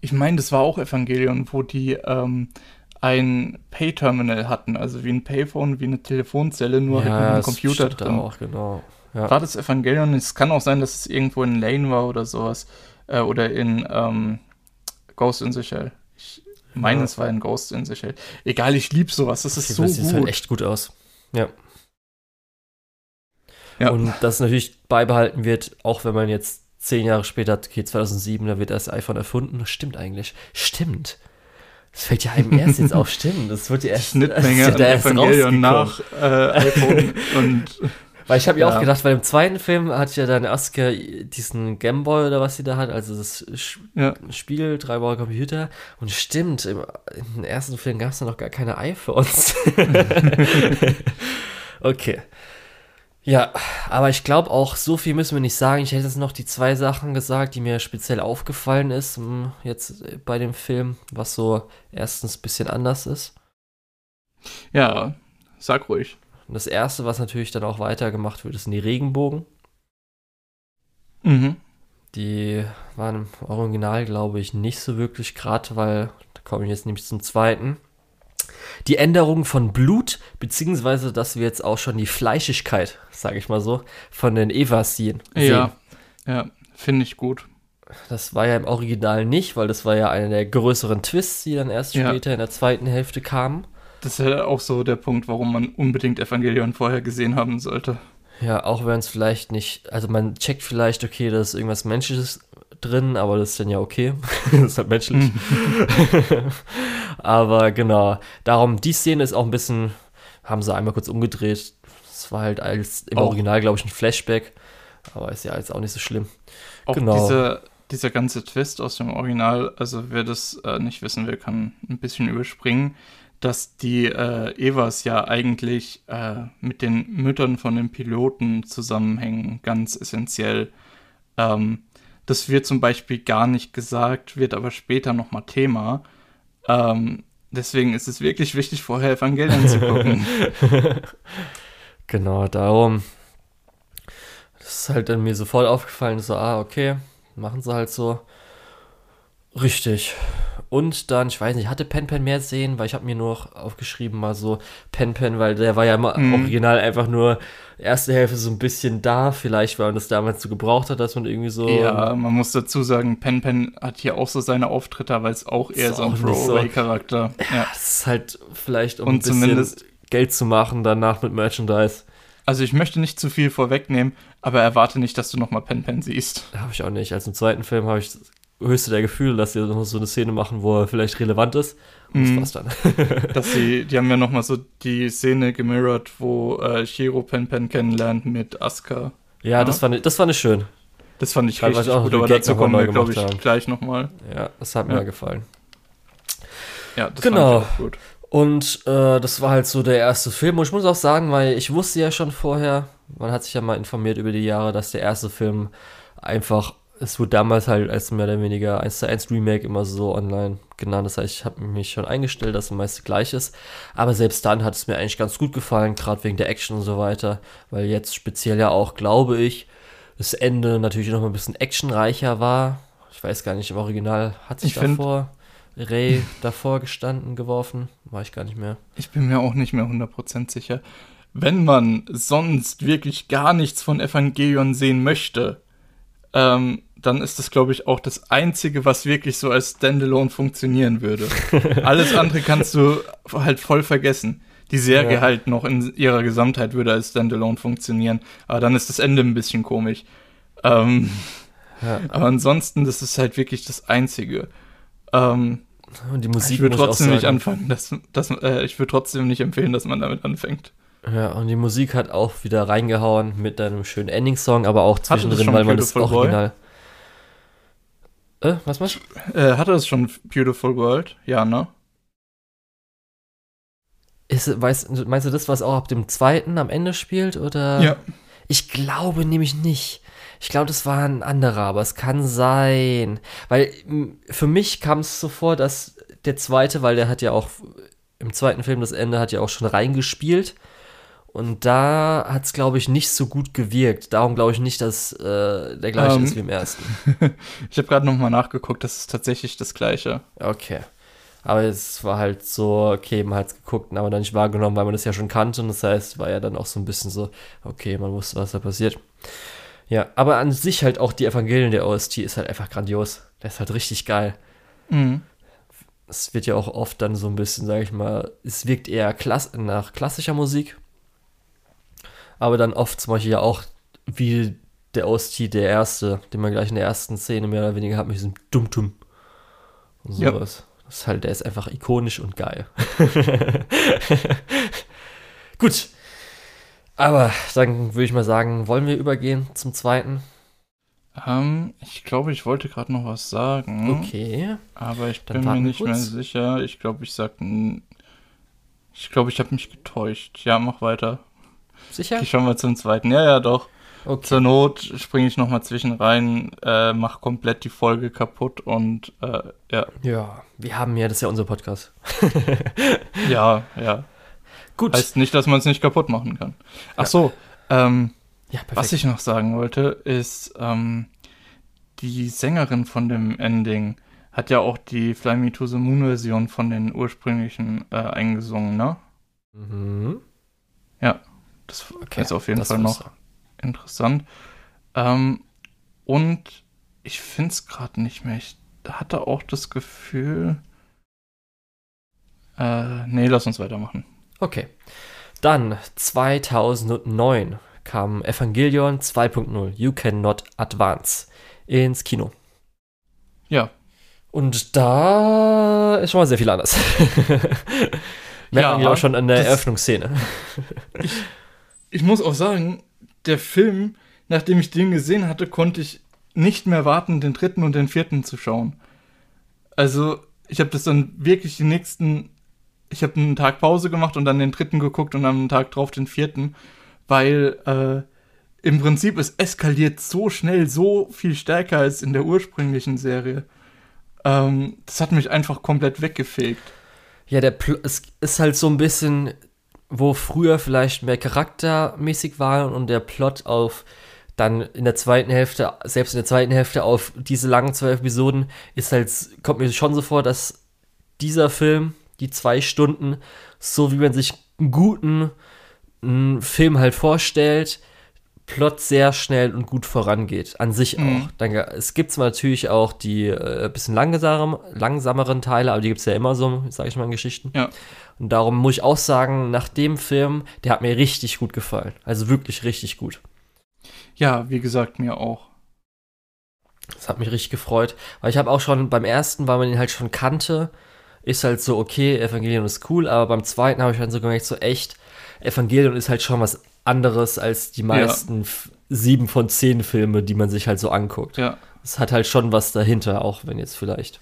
Ich meine, das war auch Evangelion, wo die ähm, ein Pay-Terminal hatten, also wie ein Payphone, wie eine Telefonzelle, nur halt mit einem das Computer stimmt drin. auch, genau. Ja. War das Evangelion? Es kann auch sein, dass es irgendwo in Lane war oder sowas. Äh, oder in ähm, Ghost in the Shell. Ich meine, Ja. es war in Ghost in the Shell. Egal, ich liebe sowas. Das ist so das sieht gut. halt echt gut aus. Ja. Ja. Und das natürlich beibehalten wird, auch wenn man jetzt zehn Jahre später, okay, 2007, da wird das iPhone erfunden. Das stimmt eigentlich. Stimmt. Das fällt ja einem erst jetzt auf. Stimmt. Das wird ja Die erst, Schnittmenge ja erst Evangelion nach äh, iPhone und Weil ich habe ja auch gedacht, weil im zweiten Film hat ja dann Asuka diesen Gameboy oder was sie da hat, also das Sch- ja. Spiel, dreibauer Computer. Und stimmt, im, im ersten Film gab es ja noch gar keine iPhones. okay. Ja, aber ich glaube auch, so viel müssen wir nicht sagen. Ich hätte jetzt noch die zwei Sachen gesagt, die mir speziell aufgefallen ist, hm, jetzt äh, bei dem Film, was so erstens ein bisschen anders ist. Ja, sag ruhig. Und das erste, was natürlich dann auch weitergemacht wird, sind die Regenbogen. Mhm. Die waren im Original, glaube ich, nicht so wirklich gerade, weil, da komme ich jetzt nämlich zum zweiten. Die Änderung von Blut, beziehungsweise, dass wir jetzt auch schon die Fleischigkeit, sage ich mal so, von den Evas sehen. Ja, ja, finde ich gut. Das war ja im Original nicht, weil das war ja einer der größeren Twists, die dann erst Ja. später in der zweiten Hälfte kamen. Das ist ja auch so der Punkt, warum man unbedingt Evangelion vorher gesehen haben sollte. Ja, auch wenn es vielleicht nicht, also man checkt vielleicht, okay, da ist irgendwas Menschliches drin, aber das ist dann ja okay. das ist halt menschlich. aber genau, darum, die Szene ist auch ein bisschen, haben sie einmal kurz umgedreht. Es war halt als im Auch- Original, glaube ich, ein Flashback. Aber ist ja jetzt auch nicht so schlimm. Auch Genau. dieser, dieser ganze Twist aus dem Original, also wer das äh, nicht wissen will, kann ein bisschen überspringen, dass die äh, Evas ja eigentlich äh, mit den Müttern von den Piloten zusammenhängen, ganz essentiell. Ähm, das wird zum Beispiel gar nicht gesagt, wird aber später nochmal Thema. Ähm, deswegen ist es wirklich wichtig, vorher Evangelion zu gucken. Genau, darum. Das ist halt dann mir sofort aufgefallen, so, ah, okay, machen sie halt so. Richtig. Und dann, ich weiß nicht, hatte Pen Pen mehr sehen, weil ich habe mir nur noch aufgeschrieben, mal so Pen Pen, weil der war ja immer Mhm. original einfach nur erste Hälfte so ein bisschen da, vielleicht, weil man das damals so gebraucht hat, dass man irgendwie so. Ja, man muss dazu sagen, Pen Pen hat hier auch so seine Auftritte, aber ist auch eher so ein nicht so- Throwaway-Charakter. Ja. Das ist halt vielleicht, um Und ein bisschen zumindest- Geld zu machen, danach mit Merchandise. Also ich möchte nicht zu viel vorwegnehmen, aber erwarte nicht, dass du nochmal Pen Pen siehst. Habe ich auch nicht. Also im zweiten Film habe ich höchste der Gefühle, dass sie noch so eine Szene machen, wo er vielleicht relevant ist. Und Mhm. das war's dann. Dass sie, die haben ja nochmal so die Szene gemirrored, wo äh, Shiro Pen Pen kennenlernt mit Asuka. ja, Ja. das fand ich, das fand ich schön. Das fand ich Teilweise richtig auch gut, aber dazu kommen wir, glaube ich, haben. gleich nochmal. Ja, das hat Ja. mir gefallen. Ja, das Genau. fand ich auch gut. Und äh, das war halt so der erste Film. Und ich muss auch sagen, weil ich wusste ja schon vorher, man hat sich ja mal informiert über die Jahre, dass der erste Film einfach, es wurde damals halt als mehr oder weniger 1 zu 1 Remake immer so online genannt. Das heißt, ich habe mich schon eingestellt, dass es meist gleich ist. Aber selbst dann hat es mir eigentlich ganz gut gefallen, gerade wegen der Action und so weiter. Weil jetzt speziell ja auch, glaube ich, das Ende natürlich noch mal ein bisschen actionreicher war. Ich weiß gar nicht, im Original hat sich Ich davor Ray davor gestanden, geworfen. War ich gar nicht mehr. Ich bin mir auch nicht mehr 100% sicher. Wenn man sonst wirklich gar nichts von Evangelion sehen möchte, ähm, dann ist das, glaube ich, auch das Einzige, was wirklich so als Standalone funktionieren würde. Alles andere kannst du halt voll vergessen. Die Serie Ja. halt noch in ihrer Gesamtheit würde als Standalone funktionieren, aber dann ist das Ende ein bisschen komisch. Ähm, Ja. aber ansonsten, das ist halt wirklich das Einzige. Ähm, Und die Musik ich würde trotzdem nicht anfangen, dass, dass, äh, ich würde trotzdem nicht empfehlen, dass man damit anfängt. Ja, und die Musik hat auch wieder reingehauen mit einem schönen Ending-Song, aber auch zwischendrin, weil man das? Original. Äh, was machst du? Äh, hatte das schon Beautiful World? Ja, ne? Ist, weißt, meinst du das, was auch ab dem zweiten am Ende spielt? Oder? Ich glaube nämlich nicht. Ich glaube, das war ein anderer, aber es kann sein. Weil für mich kam es so vor, dass der zweite, weil der hat ja auch im zweiten Film das Ende hat ja auch schon reingespielt. Und da hat es, glaube ich, nicht so gut gewirkt. Darum glaube ich nicht, dass äh, der gleiche Ähm. ist wie im ersten. Ich habe gerade nochmal nachgeguckt, das ist tatsächlich das gleiche. Okay. Aber es war halt so, okay, man hat es geguckt, aber dann nicht wahrgenommen, weil man das ja schon kannte. Und das heißt, war ja dann auch so ein bisschen so, okay, man wusste, was da passiert. Ja, aber an sich halt auch die Evangelien der OST ist halt einfach grandios. Der ist halt richtig geil. Mhm. Es wird ja auch oft dann so ein bisschen, sag ich mal, es wirkt eher klass nach klassischer Musik. Aber dann oft zum Beispiel ja auch wie der OST, der erste, den man gleich in der ersten Szene mehr oder weniger hat mit diesem Dum-Dum. Und sowas. Das ist halt, der ist einfach ikonisch und geil. Gut. Aber dann würde ich mal sagen, wollen wir übergehen zum zweiten? Ähm, ich glaube, ich wollte gerade noch was sagen. Okay. Aber ich bin mir nicht mehr kurz. sicher. Ich glaube, ich sag. n- Ich glaube, ich habe mich getäuscht. Ja, mach weiter. Sicher? Ich schau mal zum zweiten. Ja, ja, doch. Okay. Zur Not springe ich nochmal zwischen rein, äh, mach komplett die Folge kaputt und äh, ja, Ja, wir haben ja, das ist ja unser Podcast. ja, ja. Gut. Heißt nicht, dass man es nicht kaputt machen kann. Ach ja. so, ähm, ja, was ich noch sagen wollte, ist, ähm, die Sängerin von dem Ending hat ja auch die Fly Me to the Moon Version von den ursprünglichen äh, eingesungen, ne? Mhm. Ja, das okay, ist auf jeden Fall noch interessant. Ähm, und ich finde es gerade nicht mehr. Ich hatte auch das Gefühl. Äh, nee, lass uns weitermachen. Okay. Dann 2009 kam Evangelion 2.0 You Cannot Advance ins Kino. Ja. Und da ist schon mal sehr viel anders. Merkt ja, ja auch schon an der Eröffnungsszene. ich, ich muss auch sagen, der Film, nachdem ich den gesehen hatte, konnte ich nicht mehr warten, den dritten und den vierten zu schauen. Also, ich habe das dann wirklich die nächsten. Ich habe einen Tag Pause gemacht und dann den dritten geguckt und am Tag drauf den vierten, weil äh, im Prinzip es eskaliert so schnell, so viel stärker als in der ursprünglichen Serie. Ähm, das hat mich einfach komplett weggefegt. Ja, der Pl es ist halt so ein bisschen, wo früher vielleicht mehr charaktermäßig war und der Plot auf dann in der zweiten Hälfte, selbst in der zweiten Hälfte auf diese langen zwei Episoden, ist halt, kommt mir schon so vor, dass dieser Film, die zwei Stunden, so wie man sich einen guten einen Film halt vorstellt, Plot sehr schnell und gut vorangeht. An sich mhm. auch. Dann, es gibt zwar natürlich auch die äh, bisschen langsamer, langsameren Teile, aber die gibt es ja immer so, sage ich mal, in Geschichten. Ja. Und darum muss ich auch sagen, nach dem Film, der hat mir richtig gut gefallen. Also wirklich richtig gut. Ja, wie gesagt, mir auch. Das hat mich richtig gefreut, weil ich habe auch schon beim ersten, weil man ihn halt schon kannte, ist halt so, okay, Evangelion ist cool, aber beim zweiten habe ich dann so gemerkt, so echt, Evangelion ist halt schon was anderes als die meisten ja. sieben von zehn Filme, die man sich halt so anguckt. Ja. Es hat halt schon was dahinter, auch wenn jetzt vielleicht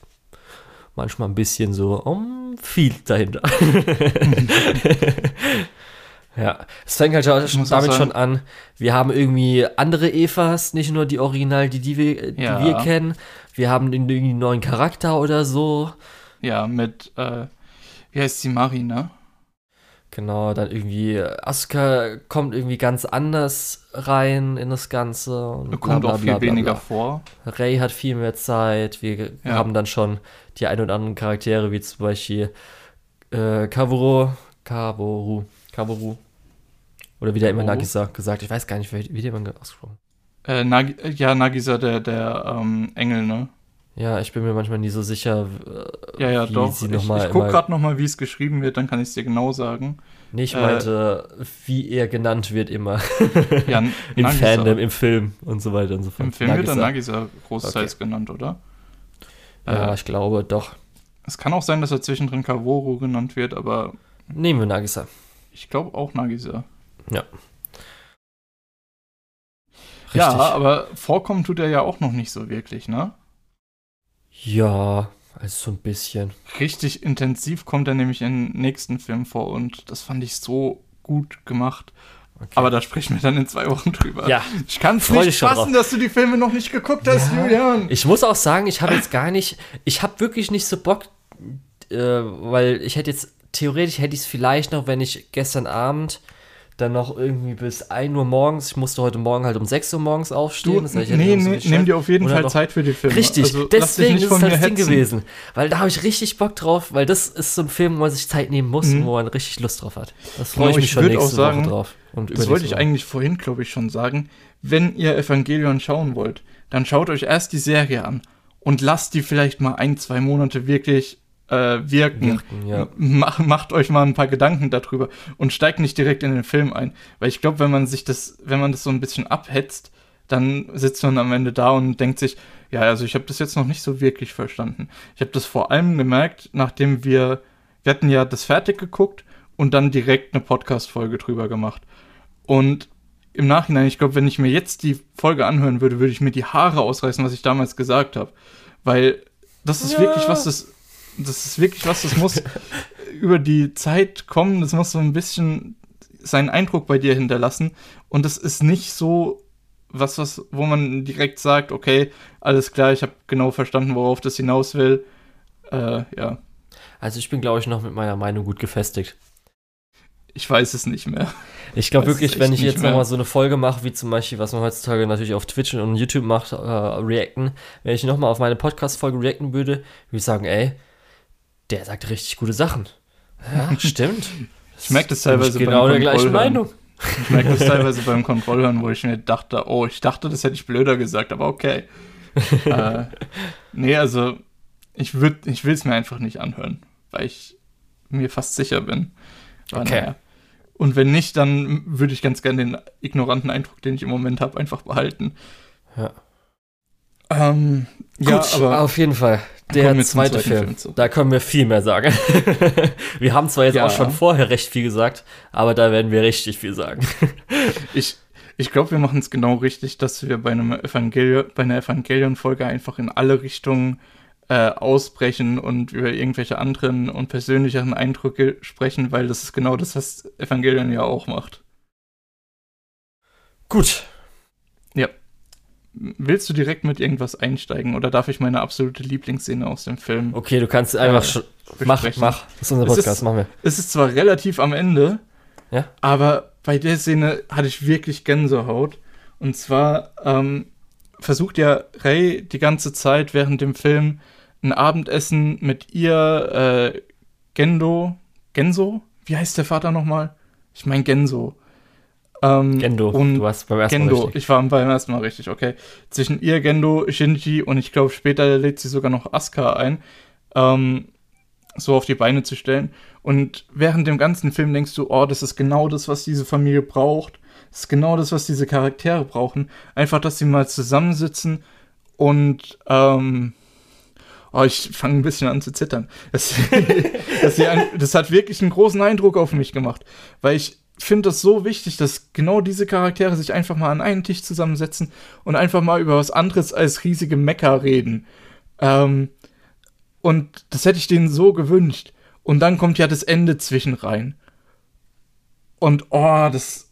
manchmal ein bisschen so um, viel dahinter. Ja, es fängt halt schon damit schon an, wir haben irgendwie andere Evas, nicht nur die Original, die, die, wir, die ja. wir kennen. Wir haben irgendwie einen neuen Charakter oder so. Ja, mit, äh, wie heißt sie, Marina? Genau, dann irgendwie Asuka kommt irgendwie ganz anders rein in das Ganze. Und kommt bla, bla, bla, auch viel weniger vor. Ray hat viel mehr Zeit. Wir ja. haben dann schon die ein oder anderen Charaktere, wie zum Beispiel äh, Kavuro, Kavoru, Kavoru. Oder wie der immer Nagisa gesagt. Ich weiß gar nicht, wie, wie der immer ausgesprochen. Äh, Nag ja, Nagisa, der, der ähm, Engel, ne? Ja, ich bin mir manchmal nie so sicher, äh, ja, ja, wie doch. sie nochmal. Ich, ich guck gerade nochmal, wie es geschrieben wird, dann kann ich es dir genau sagen. Nee, ich meinte, äh, wie er genannt wird immer. ja, Im Nagisa. Fandom, im Film und so weiter und so fort. Im Film Nagisa. wird er Nagisa großteils okay. genannt, oder? Ja, äh, ich glaube doch. Es kann auch sein, dass er zwischendrin Kaworu genannt wird, aber. Nehmen wir Nagisa. Ich glaube auch Nagisa. Ja. Richtig. Ja, aber vorkommen tut er ja auch noch nicht so wirklich, ne? Ja, also so ein bisschen. Richtig intensiv kommt er nämlich im nächsten Film vor und das fand ich so gut gemacht. Okay. Aber da sprechen wir dann in zwei Wochen drüber. Ja. Ich kann es nicht fassen, dass du die Filme noch nicht geguckt hast, ja. Julian. Ich muss auch sagen, ich habe jetzt gar nicht, ich habe wirklich nicht so Bock, äh, weil ich hätte jetzt, theoretisch hätte ich es vielleicht noch, wenn ich gestern Abend dann noch irgendwie bis 1 Uhr morgens. Ich musste heute Morgen halt um 6 Uhr morgens aufstehen. Du, das heißt, nee, nee, nimm dir auf jeden Fall Zeit für die Filme. Richtig, also, deswegen ist es halt das Ding gewesen. Weil da habe ich richtig Bock drauf, weil das ist so ein Film, wo man sich Zeit nehmen muss mhm. und wo man richtig Lust drauf hat. Das freue genau, ich mich schon nächste sagen, Woche drauf. Und das wollte ich Woche. eigentlich vorhin, glaube ich, schon sagen. Wenn ihr Evangelion schauen wollt, dann schaut euch erst die Serie an und lasst die vielleicht mal ein, zwei Monate wirklich äh, wirken. wirken ja. Mach, macht euch mal ein paar Gedanken darüber und steigt nicht direkt in den Film ein. Weil ich glaube, wenn man sich das, wenn man das so ein bisschen abhetzt, dann sitzt man am Ende da und denkt sich, ja, also ich habe das jetzt noch nicht so wirklich verstanden. Ich habe das vor allem gemerkt, nachdem wir, wir hatten ja das fertig geguckt und dann direkt eine Podcast-Folge drüber gemacht. Und im Nachhinein, ich glaube, wenn ich mir jetzt die Folge anhören würde, würde ich mir die Haare ausreißen, was ich damals gesagt habe. Weil das ist ja. wirklich was, das das ist wirklich was, das muss über die Zeit kommen, das muss so ein bisschen seinen Eindruck bei dir hinterlassen. Und das ist nicht so was, was, wo man direkt sagt, okay, alles klar, ich habe genau verstanden, worauf das hinaus will. Äh, ja. Also ich bin, glaube ich, noch mit meiner Meinung gut gefestigt. Ich weiß es nicht mehr. Ich glaube wirklich, wenn ich jetzt nochmal so eine Folge mache, wie zum Beispiel, was man heutzutage natürlich auf Twitch und YouTube macht, äh, reacten, wenn ich nochmal auf meine Podcast-Folge reacten würde, würde ich sagen, ey, der sagt richtig gute Sachen. Ja, stimmt. ich merke das teilweise genau der gleichen Meinung. Ich merke das teilweise beim Kontrollhören, wo ich mir dachte, oh, ich dachte, das hätte ich blöder gesagt, aber okay. äh, nee, also ich, ich will es mir einfach nicht anhören, weil ich mir fast sicher bin. Aber okay. Naja. Und wenn nicht, dann würde ich ganz gerne den ignoranten Eindruck, den ich im Moment habe, einfach behalten. Ja. Ähm, Gut, ja, aber auf jeden Fall. Der zweite Film. Film da können wir viel mehr sagen. wir haben zwar jetzt ja. auch schon vorher recht viel gesagt, aber da werden wir richtig viel sagen. ich ich glaube, wir machen es genau richtig, dass wir bei, einem Evangelion, bei einer Evangelion-Folge einfach in alle Richtungen äh, ausbrechen und über irgendwelche anderen und persönlicheren Eindrücke sprechen, weil das ist genau das, was Evangelion ja auch macht. Gut. Ja. Willst du direkt mit irgendwas einsteigen oder darf ich meine absolute Lieblingsszene aus dem Film? Okay, du kannst einfach äh, mach, mach. Das ist unser Podcast, ist, machen wir. Es ist zwar relativ am Ende, ja? aber bei der Szene hatte ich wirklich Gänsehaut. Und zwar ähm, versucht ja Ray die ganze Zeit während dem Film ein Abendessen mit ihr, äh, Gendo, Genso? Wie heißt der Vater nochmal? Ich meine Genso. Ähm, Gendo, und du warst beim ersten Gendo, Mal richtig. ich war beim ersten Mal richtig, okay. Zwischen ihr, Gendo, Shinji und ich glaube später lädt sie sogar noch Asuka ein, ähm, so auf die Beine zu stellen. Und während dem ganzen Film denkst du, oh, das ist genau das, was diese Familie braucht. Das ist genau das, was diese Charaktere brauchen. Einfach, dass sie mal zusammensitzen und ähm, Oh, ich fange ein bisschen an zu zittern. Das, das, das, hat wirklich einen großen Eindruck auf mich gemacht, weil ich finde das so wichtig, dass genau diese Charaktere sich einfach mal an einen Tisch zusammensetzen und einfach mal über was anderes als riesige Mecker reden. Ähm, und das hätte ich denen so gewünscht. Und dann kommt ja das Ende zwischen rein. Und oh, das,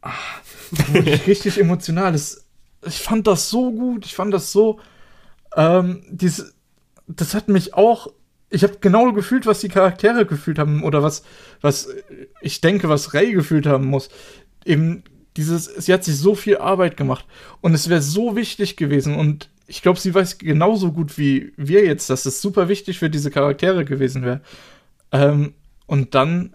ach, das richtig emotional. Das, ich fand das so gut. Ich fand das so. Ähm, diese, das hat mich auch. Ich habe genau gefühlt, was die Charaktere gefühlt haben oder was, was ich denke, was Ray gefühlt haben muss. Eben dieses, sie hat sich so viel Arbeit gemacht und es wäre so wichtig gewesen und ich glaube, sie weiß genauso gut wie wir jetzt, dass es super wichtig für diese Charaktere gewesen wäre. Ähm, und dann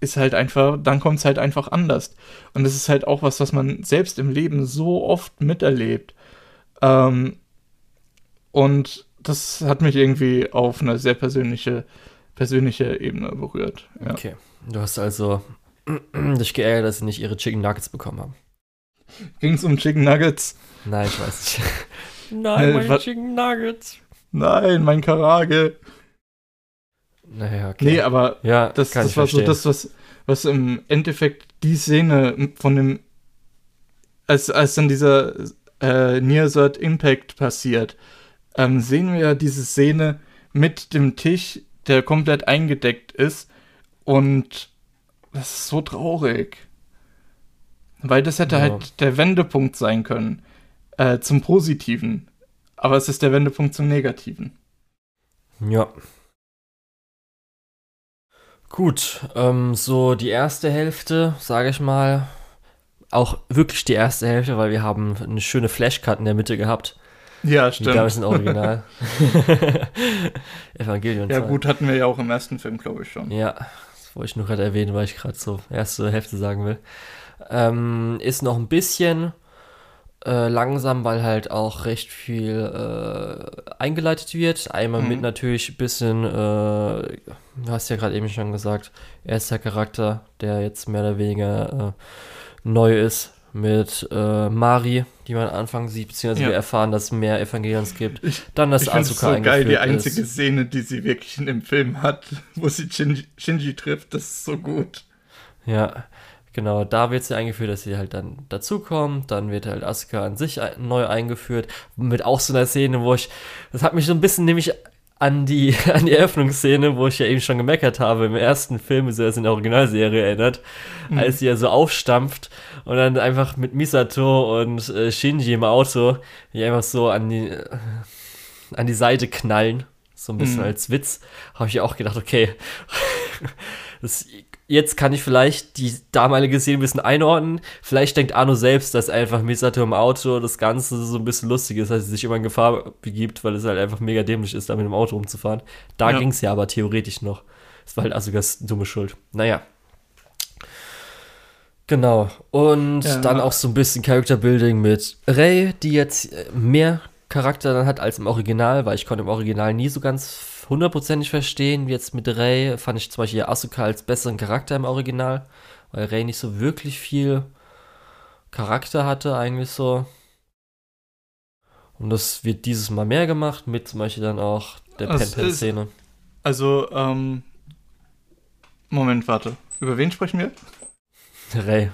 ist halt einfach, dann kommt es halt einfach anders. Und das ist halt auch was, was man selbst im Leben so oft miterlebt. Ähm, und das hat mich irgendwie auf eine sehr persönliche, persönliche Ebene berührt. Ja. Okay. Du hast also dich geärgert, dass sie nicht ihre Chicken Nuggets bekommen haben. Ging es um Chicken Nuggets? Nein, ich weiß nicht. Nein, meine Chicken Nuggets. Nein, mein Karage. Naja, okay. Nee, aber ja, das, das war verstehen. so das, was, was im Endeffekt die Szene von dem, als, als dann dieser äh, Near-Third Impact passiert, ähm, sehen wir ja diese Szene mit dem Tisch, der komplett eingedeckt ist. Und das ist so traurig. Weil das hätte ja. halt der Wendepunkt sein können. Äh, zum Positiven. Aber es ist der Wendepunkt zum Negativen. Ja. Gut, ähm, so die erste Hälfte, sage ich mal, auch wirklich die erste Hälfte, weil wir haben eine schöne Flashcut in der Mitte gehabt. Ja, stimmt. Die gab es ein Original. Evangelion. Ja, gut, hatten wir ja auch im ersten Film, glaube ich schon. Ja, das wollte ich nur gerade erwähnen, weil ich gerade so erste Hälfte sagen will. Ähm, ist noch ein bisschen äh, langsam, weil halt auch recht viel äh, eingeleitet wird. Einmal mhm. mit natürlich ein bisschen, äh, du hast ja gerade eben schon gesagt, erster Charakter, der jetzt mehr oder weniger äh, neu ist mit äh, Mari, die man am Anfang sieht, beziehungsweise ja. wir erfahren, dass es mehr Evangelions gibt. Ich, Dann das Asuka so geil, die einzige ist. Szene, die sie wirklich in dem Film hat, wo sie Shinji, Shinji trifft, das ist so gut. Ja, genau, da wird sie eingeführt, dass sie halt dann dazukommt, dann wird halt Asuka an sich neu eingeführt, mit auch so einer Szene, wo ich, das hat mich so ein bisschen nämlich an die, an die Eröffnungsszene, wo ich ja eben schon gemeckert habe, im ersten Film, so es in der Originalserie erinnert, mhm. als sie ja so aufstampft und dann einfach mit Misato und äh, Shinji im Auto, die einfach so an die, äh, an die Seite knallen, so ein bisschen mhm. als Witz, habe ich auch gedacht, okay, das jetzt kann ich vielleicht die damalige Szene ein bisschen einordnen. Vielleicht denkt Arno selbst, dass einfach Misato im Auto das Ganze so ein bisschen lustig ist, dass sie sich immer in Gefahr begibt, weil es halt einfach mega dämlich ist, da mit dem Auto rumzufahren. Da ja. ging es ja aber theoretisch noch. Es war halt Asukas dumme Schuld. Naja. Genau. Und ja. dann auch so ein bisschen Character Building mit Rey, die jetzt mehr Charakter dann hat als im Original, weil ich konnte im Original nie so ganz hundertprozentig verstehen. Jetzt mit Rey fand ich zum Beispiel Asuka als besseren Charakter im Original, weil Rey nicht so wirklich viel Charakter hatte, eigentlich so. Und das wird dieses Mal mehr gemacht, mit zum Beispiel dann auch der Pen-Pen-Szene. Also, ähm. Moment, warte. Über wen sprechen wir? Rey.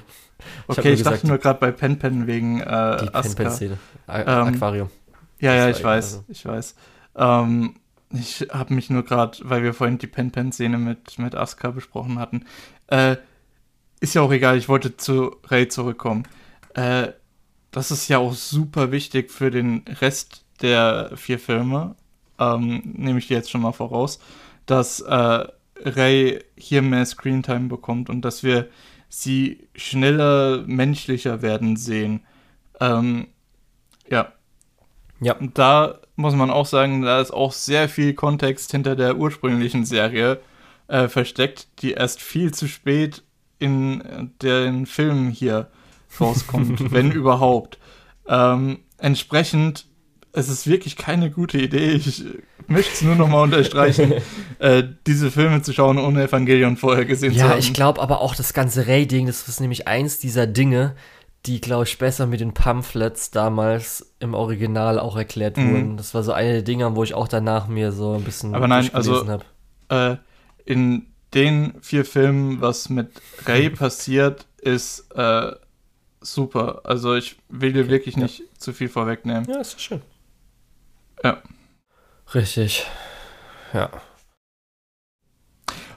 Ich okay, ich gesagt, dachte nur gerade bei Pen Pen wegen äh, Die Pen-Pen-Szene. Ähm, Aquarium. Ja, ja, ich weiß, also. ich weiß. Ähm, ich habe mich nur gerade, weil wir vorhin die Pen-Pen-Szene mit, mit Asuka besprochen hatten. Äh, ist ja auch egal, ich wollte zu Ray zurückkommen. Äh, das ist ja auch super wichtig für den Rest der vier Filme. Ähm, nehme ich dir jetzt schon mal voraus, dass äh, Ray hier mehr Screentime bekommt und dass wir sie schneller menschlicher werden sehen. Ähm, ja. Ja. Und da muss man auch sagen, da ist auch sehr viel Kontext hinter der ursprünglichen Serie äh, versteckt, die erst viel zu spät in den Filmen hier rauskommt, wenn überhaupt. Ähm, entsprechend, es ist wirklich keine gute Idee. Ich möchte es nur noch mal unterstreichen, äh, diese Filme zu schauen, ohne Evangelion vorher gesehen ja, zu haben. Ja, ich glaube aber auch das ganze Ray-Ding, das ist nämlich eins dieser Dinge, die, glaube ich, besser mit den Pamphlets damals im Original auch erklärt mhm. wurden. Das war so eine der Dinge, wo ich auch danach mir so ein bisschen Aber nein, also äh, in den vier Filmen, was mit Ray passiert, ist äh, super. Also ich will dir okay, wirklich ja. nicht zu viel vorwegnehmen. Ja, ist schön. Ja. Richtig. Ja.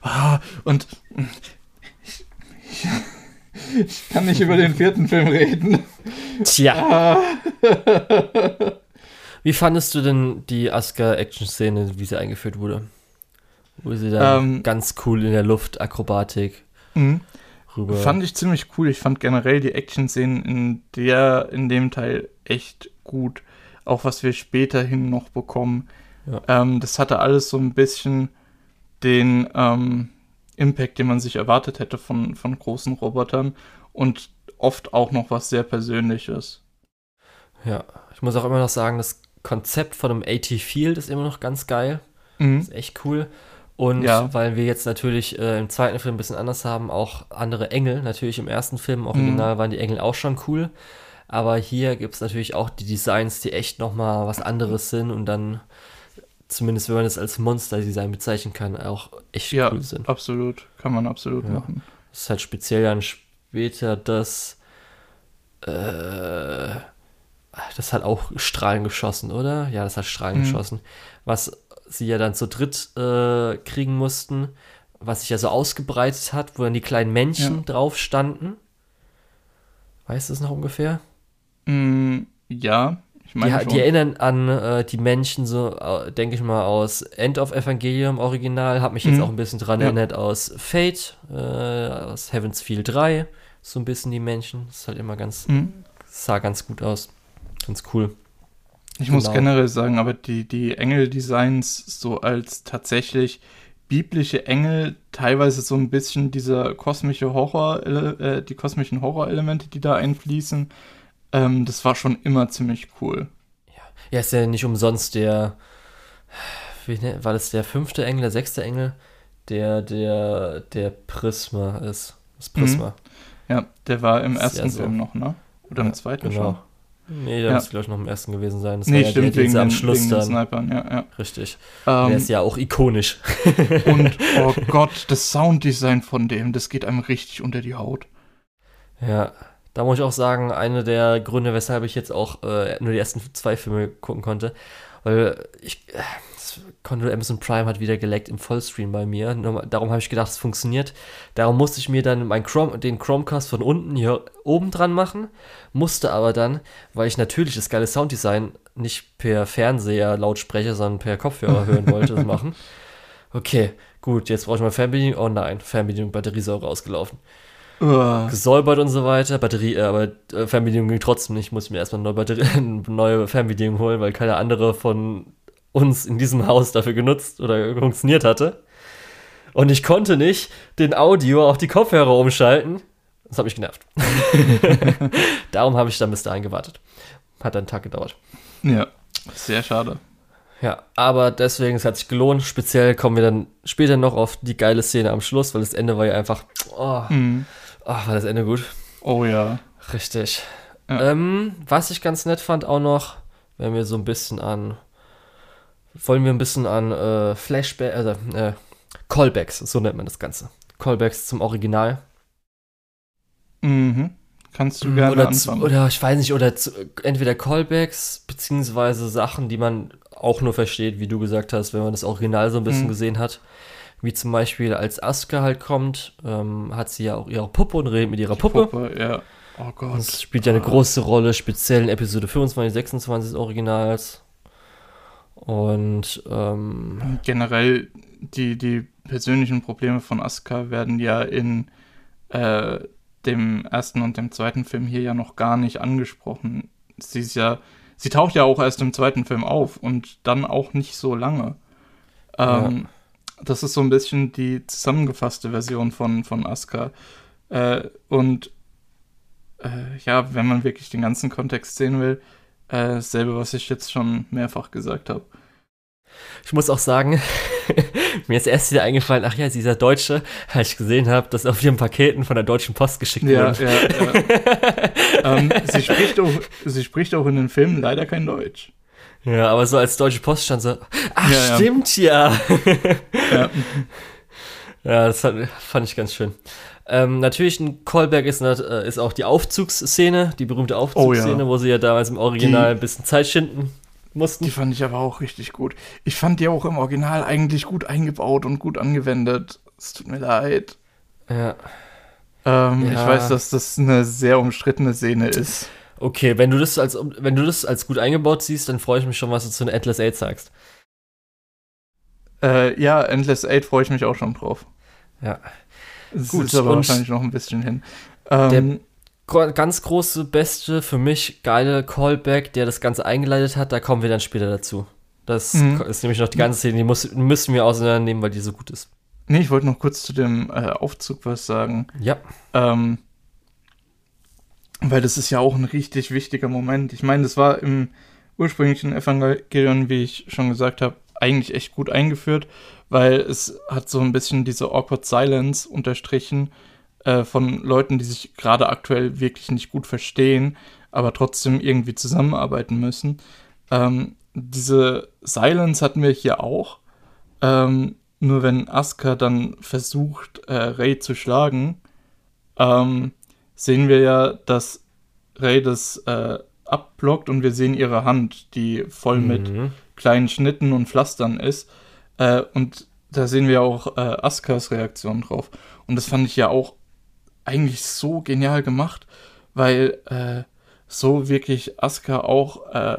Ah, und ich kann nicht über den vierten Film reden. Tja. Ah. Wie fandest du denn die Asuka-Action-Szene, wie sie eingeführt wurde? Wo sie dann ähm, ganz cool in der Luft Akrobatik mhm. rüber. Fand ich ziemlich cool. Ich fand generell die Action-Szenen in der, in dem Teil echt gut. Auch was wir späterhin noch bekommen. Ja. Ähm, das hatte alles so ein bisschen den, ähm, Impact, den man sich erwartet hätte von, von großen Robotern und oft auch noch was sehr Persönliches. Ja, ich muss auch immer noch sagen, das Konzept von einem AT Field ist immer noch ganz geil. Mhm. ist echt cool. Und ja. weil wir jetzt natürlich äh, im zweiten Film ein bisschen anders haben, auch andere Engel. Natürlich im ersten Film, im Original, mhm. waren die Engel auch schon cool. Aber hier gibt es natürlich auch die Designs, die echt nochmal was anderes sind und dann zumindest wenn man es als Monster-Design bezeichnen kann, auch echt ja, cool sind. absolut. Kann man absolut ja. machen. Das ist halt speziell dann später das, äh, das hat auch Strahlen geschossen, oder? Ja, das hat Strahlen mhm. geschossen. Was sie ja dann zu dritt äh, kriegen mussten, was sich ja so ausgebreitet hat, wo dann die kleinen Männchen ja. drauf standen. Weißt du es noch ungefähr? Mm, ja, die, die, erinnern an äh, die Menschen, so, äh, denke ich mal, aus End of Evangelium Original. Hat mich jetzt mhm. auch ein bisschen dran ja. erinnert aus Fate, äh, aus Heaven's Feel 3. So ein bisschen die Menschen. Das ist halt immer ganz, mhm. sah ganz gut aus. Ganz cool. Ich genau. muss generell sagen, aber die, die Engel-Designs so als tatsächlich biblische Engel, teilweise so ein bisschen dieser kosmische Horror, äh, die kosmischen Horrorelemente, die da einfließen, ähm, das war schon immer ziemlich cool. Ja, ja ist ja nicht umsonst der, wie, ne, war das der fünfte Engel, der sechste Engel, der der, der Prisma ist. Das Prisma. Mhm. Ja, der war im ersten ja so. Film noch, ne? Oder im zweiten genau. schon? Nee, der ja. muss, glaube ich, noch im ersten gewesen sein. Das nee, war stimmt, ja wegen, am Schluss wegen dann. Snipern, ja, ja. Richtig. Ähm, der ist ja auch ikonisch. und, oh Gott, das Sounddesign von dem, das geht einem richtig unter die Haut. Ja, da muss ich auch sagen, eine der Gründe, weshalb ich jetzt auch äh, nur die ersten zwei Filme gucken konnte, weil ich, äh, konnte Amazon Prime hat wieder geleckt im Vollscreen bei mir. Darum habe ich gedacht, es funktioniert. Darum musste ich mir dann mein Chrome, den Chromecast von unten hier oben dran machen. Musste aber dann, weil ich natürlich das geile Sounddesign nicht per Fernseher, Lautsprecher, sondern per Kopfhörer hören wollte, das machen. Okay, Gut, jetzt brauche ich mal Fernbedienung. Oh nein, Fernbedienung, Batteriesäure ausgelaufen. Gesäubert und so weiter. Batterie, äh, aber äh, Fernbedienung ging trotzdem nicht. Ich muss mir erstmal eine neue, Batterie, eine neue Fernbedienung holen, weil keine andere von uns in diesem Haus dafür genutzt oder funktioniert hatte. Und ich konnte nicht den Audio auf die Kopfhörer umschalten. Das hat mich genervt. Darum habe ich dann bis dahin gewartet. Hat einen Tag gedauert. Ja, sehr schade. Ja, aber deswegen, es hat sich gelohnt. Speziell kommen wir dann später noch auf die geile Szene am Schluss, weil das Ende war ja einfach. Oh, Mhm. Oh war das Ende gut. Oh ja. Richtig. Ja. Ähm, was ich ganz nett fand auch noch, wenn wir so ein bisschen an. Wollen wir ein bisschen an äh, Flashback, also äh, Callbacks, so nennt man das Ganze. Callbacks zum Original. Mhm. Kannst du gerne oder, zu, anfangen. oder ich weiß nicht, oder zu, entweder Callbacks, beziehungsweise Sachen, die man auch nur versteht, wie du gesagt hast, wenn man das Original so ein bisschen Mhm. gesehen hat. Wie zum Beispiel, als Asuka halt kommt, ähm, hat sie ja auch ihre Puppe und redet mit ihrer Puppe. Puppe, ja. Oh Gott. Das spielt ja eine Ah. große Rolle, speziell in Episode 25, 26 des Originals. Und ähm, Generell, die, die persönlichen Probleme von Asuka werden ja in äh, dem ersten und dem zweiten Film hier ja noch gar nicht angesprochen. Sie ist ja, sie taucht ja auch erst im zweiten Film auf und dann auch nicht so lange. Ähm, Das ist so ein bisschen die zusammengefasste Version von, von Asuka. Äh, und äh, ja, wenn man wirklich den ganzen Kontext sehen will, äh, dasselbe, was ich jetzt schon mehrfach gesagt habe. ich muss auch sagen, mir ist erst wieder eingefallen, ach ja, dieser Deutsche, als ich gesehen habe, dass auf ihren Paketen von der Deutschen Post geschickt Ja, wurden. ja, ja. ähm, sie, spricht auch, sie spricht auch in den Filmen leider kein Deutsch. Ja, aber so als Deutsche Post stand so, ach Ja, stimmt ja. Ja. Ja, das hat, fand ich ganz schön. Ähm, natürlich ein Callback ist, äh, ist auch die Aufzugsszene, die berühmte Aufzugsszene, Oh ja. wo sie ja damals im Original Die- ein bisschen Zeit schinden mussten. Die fand ich aber auch richtig gut. Ich fand die auch im Original eigentlich gut eingebaut und gut angewendet. Es tut mir leid. ja. Ähm, Ich Ja. weiß, dass das eine sehr umstrittene Szene ist. Okay, wenn du das als wenn du das als gut eingebaut siehst, dann freue ich mich schon, was du zu den Atlas 8 sagst. Äh, ja, Endless Eight freue ich mich auch schon drauf. Ja. Es Gut, ist aber wahrscheinlich noch ein bisschen hin. Ähm, Gro- Ganz große, beste, für mich geile Callback, der das Ganze eingeleitet hat, da kommen wir dann später dazu. Das Mhm. ist nämlich noch die ganze Szene, die muss, müssen wir auseinandernehmen, weil die so gut ist. nee, ich wollte noch kurz zu dem äh, Aufzug was sagen. Ja. Ähm, weil das ist ja auch ein richtig wichtiger Moment. Ich meine, das war im ursprünglichen Evangelion, wie ich schon gesagt habe, eigentlich echt gut eingeführt, weil es hat so ein bisschen diese awkward silence unterstrichen äh, von Leuten, die sich gerade aktuell wirklich nicht gut verstehen, aber trotzdem irgendwie zusammenarbeiten müssen. Ähm, diese Silence hatten wir hier auch. Ähm, nur wenn Asuka dann versucht, äh, Rey zu schlagen, ähm, sehen wir ja, dass Rey das äh, abblockt und wir sehen ihre Hand, die voll mit Mhm. kleinen Schnitten und Pflastern ist. Äh, und da sehen wir auch äh, Askas Reaktion drauf. Und das fand ich ja auch eigentlich so genial gemacht, weil äh, so wirklich Aska auch äh,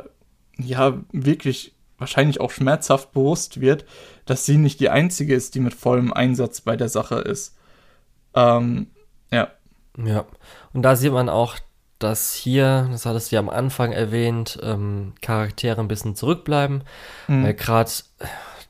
ja wirklich wahrscheinlich auch schmerzhaft bewusst wird, dass sie nicht die einzige ist, die mit vollem Einsatz bei der Sache ist. Ähm, ja. Und da sieht man auch, dass hier, das hattest du ja am Anfang erwähnt, ähm, Charaktere ein bisschen zurückbleiben, Mhm. weil gerade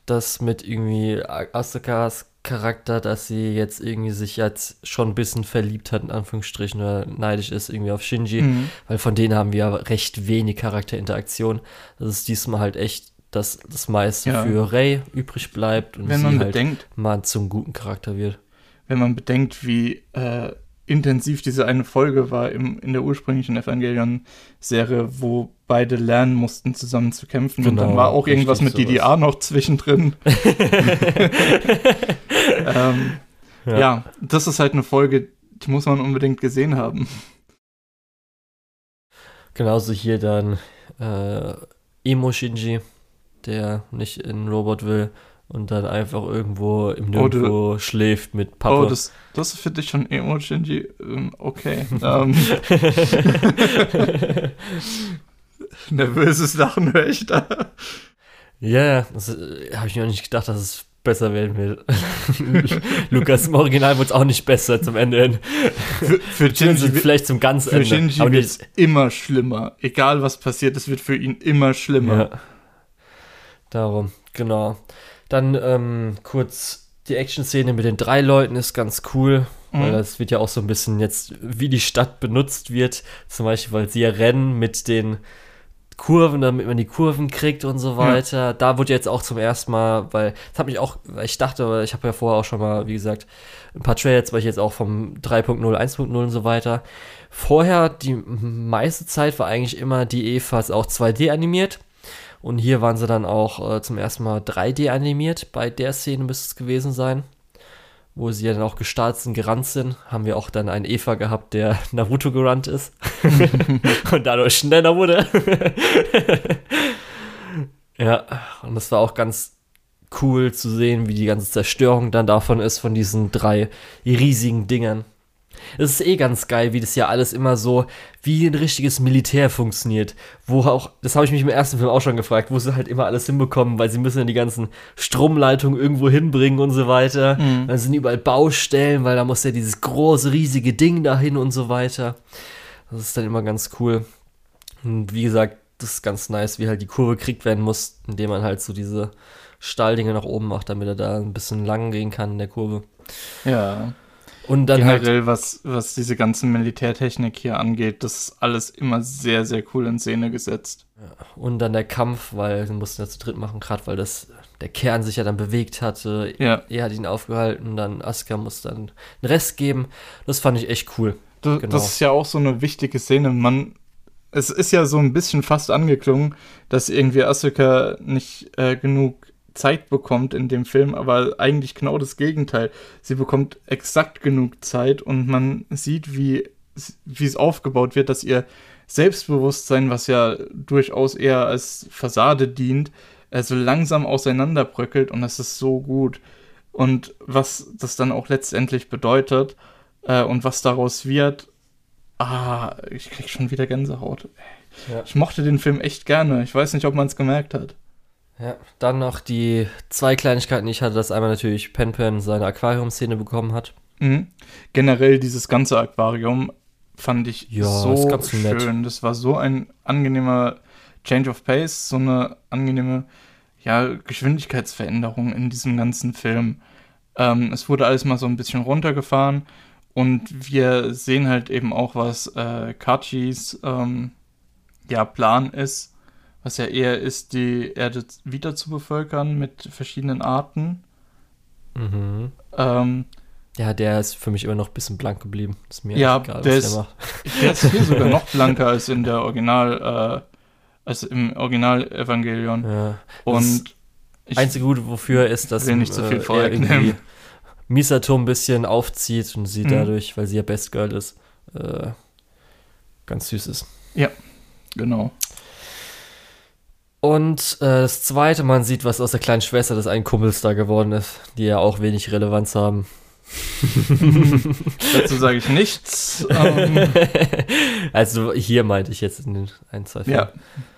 das mit irgendwie Asukas Charakter, dass sie jetzt irgendwie sich jetzt schon ein bisschen verliebt hat, in Anführungsstrichen, oder neidisch ist irgendwie auf Shinji, Mhm. weil von denen haben wir ja recht wenig Charakterinteraktion. Das ist diesmal halt echt, dass das meiste Ja. für Rey übrig bleibt und Wenn sie man halt bedenkt, mal zum guten Charakter wird. wenn man bedenkt, wie äh, intensiv diese eine Folge war im, in der ursprünglichen Evangelion-Serie, wo beide lernen mussten, zusammen zu kämpfen. und Genau, dann war auch irgendwas mit richtig DDR noch zwischendrin. ähm, ja. das ist halt eine Folge, die muss man unbedingt gesehen haben. Genauso hier dann äh, Emo Shinji, der nicht in Robot will und dann einfach irgendwo im Oh, du- Nirgendwo schläft mit Pappe. Oh, das, das für dich schon Emo Shinji. Ähm, okay. ähm, nervöses Lachen höre ich da. Ja, das äh, habe ich mir auch nicht gedacht, dass es besser werden wird. Lukas im Original wird es auch nicht besser zum Ende hin. Für, für Shinji, vielleicht zum ganz für Ende. Shinji aber wird es immer schlimmer. Egal was passiert, es wird für ihn immer schlimmer. Ja. Darum, genau. Dann ähm, kurz die Action-Szene mit den drei Leuten ist ganz cool, Mhm. weil das wird ja auch so ein bisschen jetzt, wie die Stadt benutzt wird. Zum Beispiel, weil sie ja rennen mit den Kurven, damit man die Kurven kriegt und so weiter. Da wurde jetzt auch zum ersten Mal, weil das hat mich auch, weil ich dachte, ich habe ja vorher auch schon mal, wie gesagt, ein paar Trails, weil ich jetzt auch vom 3.0, 1.0 und so weiter. Vorher, die meiste Zeit war eigentlich immer die Evas auch 2D animiert. Und hier waren sie dann auch äh, zum ersten Mal 3D animiert. Bei der Szene müsste es gewesen sein. Wo sie ja dann auch gestartet sind, gerannt sind, haben wir auch dann einen Eva gehabt, der Naruto gerannt ist. und dadurch schneller wurde. ja, und das war auch ganz cool zu sehen, wie die ganze Zerstörung dann davon ist, von diesen drei riesigen Dingern. Es ist eh ganz geil, wie das ja alles immer so wie ein richtiges Militär funktioniert. Wo auch, das habe ich mich im ersten Film auch schon gefragt, wo sie halt immer alles hinbekommen, weil sie müssen ja die ganzen Stromleitungen irgendwo hinbringen und so weiter. Mhm. Dann sind überall Baustellen, weil da muss ja dieses große, riesige Ding dahin und so weiter. Das ist dann immer ganz cool. Und wie gesagt, das ist ganz nice, wie halt die Kurve gekriegt werden muss, indem man halt so diese Stahldinge nach oben macht, damit er da ein bisschen lang gehen kann in der Kurve. Ja. Und dann halt Generell, was, was diese ganzen Militärtechnik hier angeht, das ist alles immer sehr, sehr cool in Szene gesetzt. Und dann der Kampf, weil wir mussten ja zu dritt machen, gerade weil das der Kern sich ja dann bewegt hatte. Ja. Er hat ihn aufgehalten, dann Asuka muss dann den Rest geben. Das fand ich echt cool. Das, Genau. das ist ja auch so eine wichtige Szene. Man, es ist ja so ein bisschen fast angeklungen, dass irgendwie Asuka nicht äh, genug Zeit bekommt in dem Film, aber eigentlich genau das Gegenteil. Sie bekommt exakt genug Zeit und man sieht, wie, wie es aufgebaut wird, dass ihr Selbstbewusstsein, was ja durchaus eher als Fassade dient, so langsam auseinanderbröckelt und das ist so gut. Und was das dann auch letztendlich bedeutet äh, und was daraus wird, ah, ich krieg schon wieder Gänsehaut. Ja. Ich mochte den Film echt gerne. Ich weiß nicht, ob man es gemerkt hat. Ja, dann noch die zwei Kleinigkeiten, die ich hatte, dass einmal natürlich Pen Pen seine Aquarium-Szene bekommen hat. Mhm. Generell dieses ganze Aquarium fand ich Ja, so ganz nett. schön. Das war so ein angenehmer Change of Pace, so eine angenehme ja, Geschwindigkeitsveränderung in diesem ganzen Film. Ähm, es wurde alles mal so ein bisschen runtergefahren und wir sehen halt eben auch, was äh, Kachis ähm, ja, Plan ist, was ja eher ist, die Erde wieder zu bevölkern mit verschiedenen Arten. Mhm. Ähm, Ja, der ist für mich immer noch ein bisschen blank geblieben. Ist mir Ja, egal, der was ist- der macht. Der ist hier sogar noch blanker als in der Original, äh, als im Original-Evangelion. Ja. Und ich, Einzige Gute wofür ist, dass will nicht zu viel äh, irgendwie Misato ein bisschen aufzieht und sie Mhm. dadurch, weil sie ja Best Girl ist, äh, ganz süß ist. genau. Und äh, das zweite, man sieht, was aus der kleinen Schwester des einen Kumpels da geworden ist, die ja auch wenig Relevanz haben. Dazu sage ich nichts. ähm, also hier meinte ich jetzt in den ein, zwei Filmen.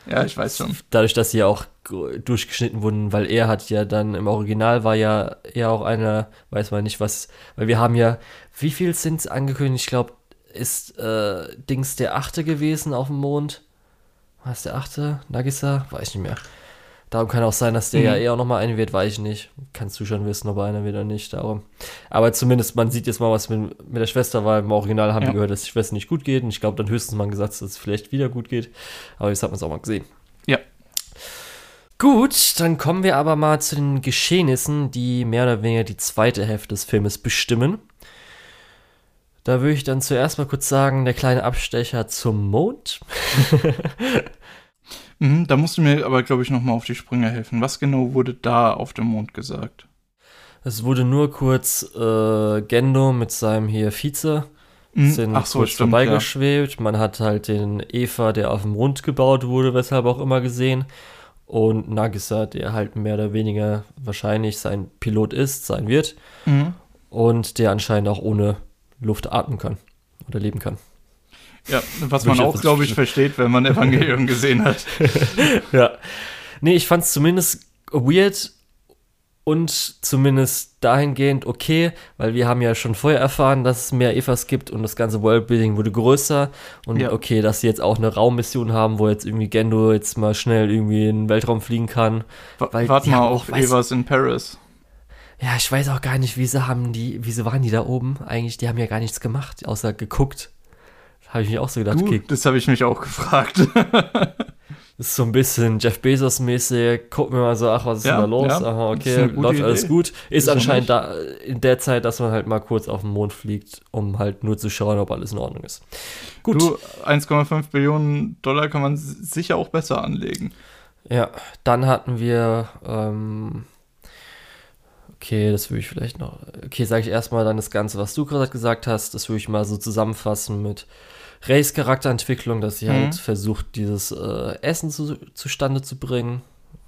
ja. ja, ich weiß schon. Dadurch, dass sie ja auch durchgeschnitten wurden, weil er hat ja dann im Original war ja er auch einer, weiß man nicht was, weil wir haben ja, wie viel sind angekündigt? Ich glaube, ist äh, Dings der achte gewesen auf dem Mond. Was der achte? Nagisa? Weiß ich nicht mehr. Darum kann auch sein, dass der Mhm. ja eher auch nochmal einen wird, weiß ich nicht. Kannst du schon wissen, ob er einer wird oder nicht. Darum. Aber zumindest, man sieht jetzt mal, was mit, mit der Schwester war. Im Original haben Ja. wir gehört, dass die Schwester nicht gut geht. Und ich glaube, dann höchstens mal gesagt, dass es vielleicht wieder gut geht. Aber jetzt hat man es auch mal gesehen. Ja. Gut, dann kommen wir aber mal zu den Geschehnissen, die mehr oder weniger die zweite Hälfte des Filmes bestimmen. Da würde ich dann zuerst mal kurz sagen, der kleine Abstecher zum Mond. Mhm, da musst du mir aber, glaube ich, nochmal auf die Sprünge helfen. Was genau wurde da auf dem Mond gesagt? Es wurde nur kurz äh, Gendo mit seinem hier Vize Mhm, sind Ach so, kurz stimmt, ja. vorbeigeschwebt. Man hat halt den Eva, der auf dem Mond gebaut wurde, weshalb auch immer gesehen. Und Nagisa, der halt mehr oder weniger wahrscheinlich sein Pilot ist, sein wird. Mhm. Und der anscheinend auch ohne Luft atmen kann oder leben kann. Ja, was man auch, glaube ich, versteht, wenn man Evangelion gesehen hat. Ja. Nee, ich fand es zumindest weird und zumindest dahingehend okay, weil wir haben ja schon vorher erfahren, dass es mehr Evas gibt und das ganze Worldbuilding wurde größer und Ja. okay, dass sie jetzt auch eine Raummission haben, wo jetzt irgendwie Gendo jetzt mal schnell irgendwie in den Weltraum fliegen kann. Weil Warte mal auf Evas in Paris. Ja, ich weiß auch gar nicht, wie sie haben die, wie sie waren die da oben? Eigentlich, die haben ja gar nichts gemacht, außer geguckt. Habe ich mir auch so gedacht, Du, okay, das habe ich mich auch gefragt. Das ist so ein bisschen Jeff Bezos-mäßig. Gucken wir mal so, ach, was ist Ja, denn da los? ja. Aha, ist okay, läuft alles Idee. gut. Ist Wieso anscheinend da in der Zeit, dass man halt mal kurz auf den Mond fliegt, um halt nur zu schauen, ob alles in Ordnung ist. Gut, Du, 1,5 Billionen Dollar kann man sicher auch besser anlegen. ja, dann hatten wir, ähm, okay, das würde ich vielleicht noch, okay, sage ich erstmal dann das Ganze, was du gerade gesagt hast, das würde ich mal so zusammenfassen mit Rays Charakterentwicklung, dass sie Mhm. halt versucht, dieses äh, Essen zu, zustande zu bringen.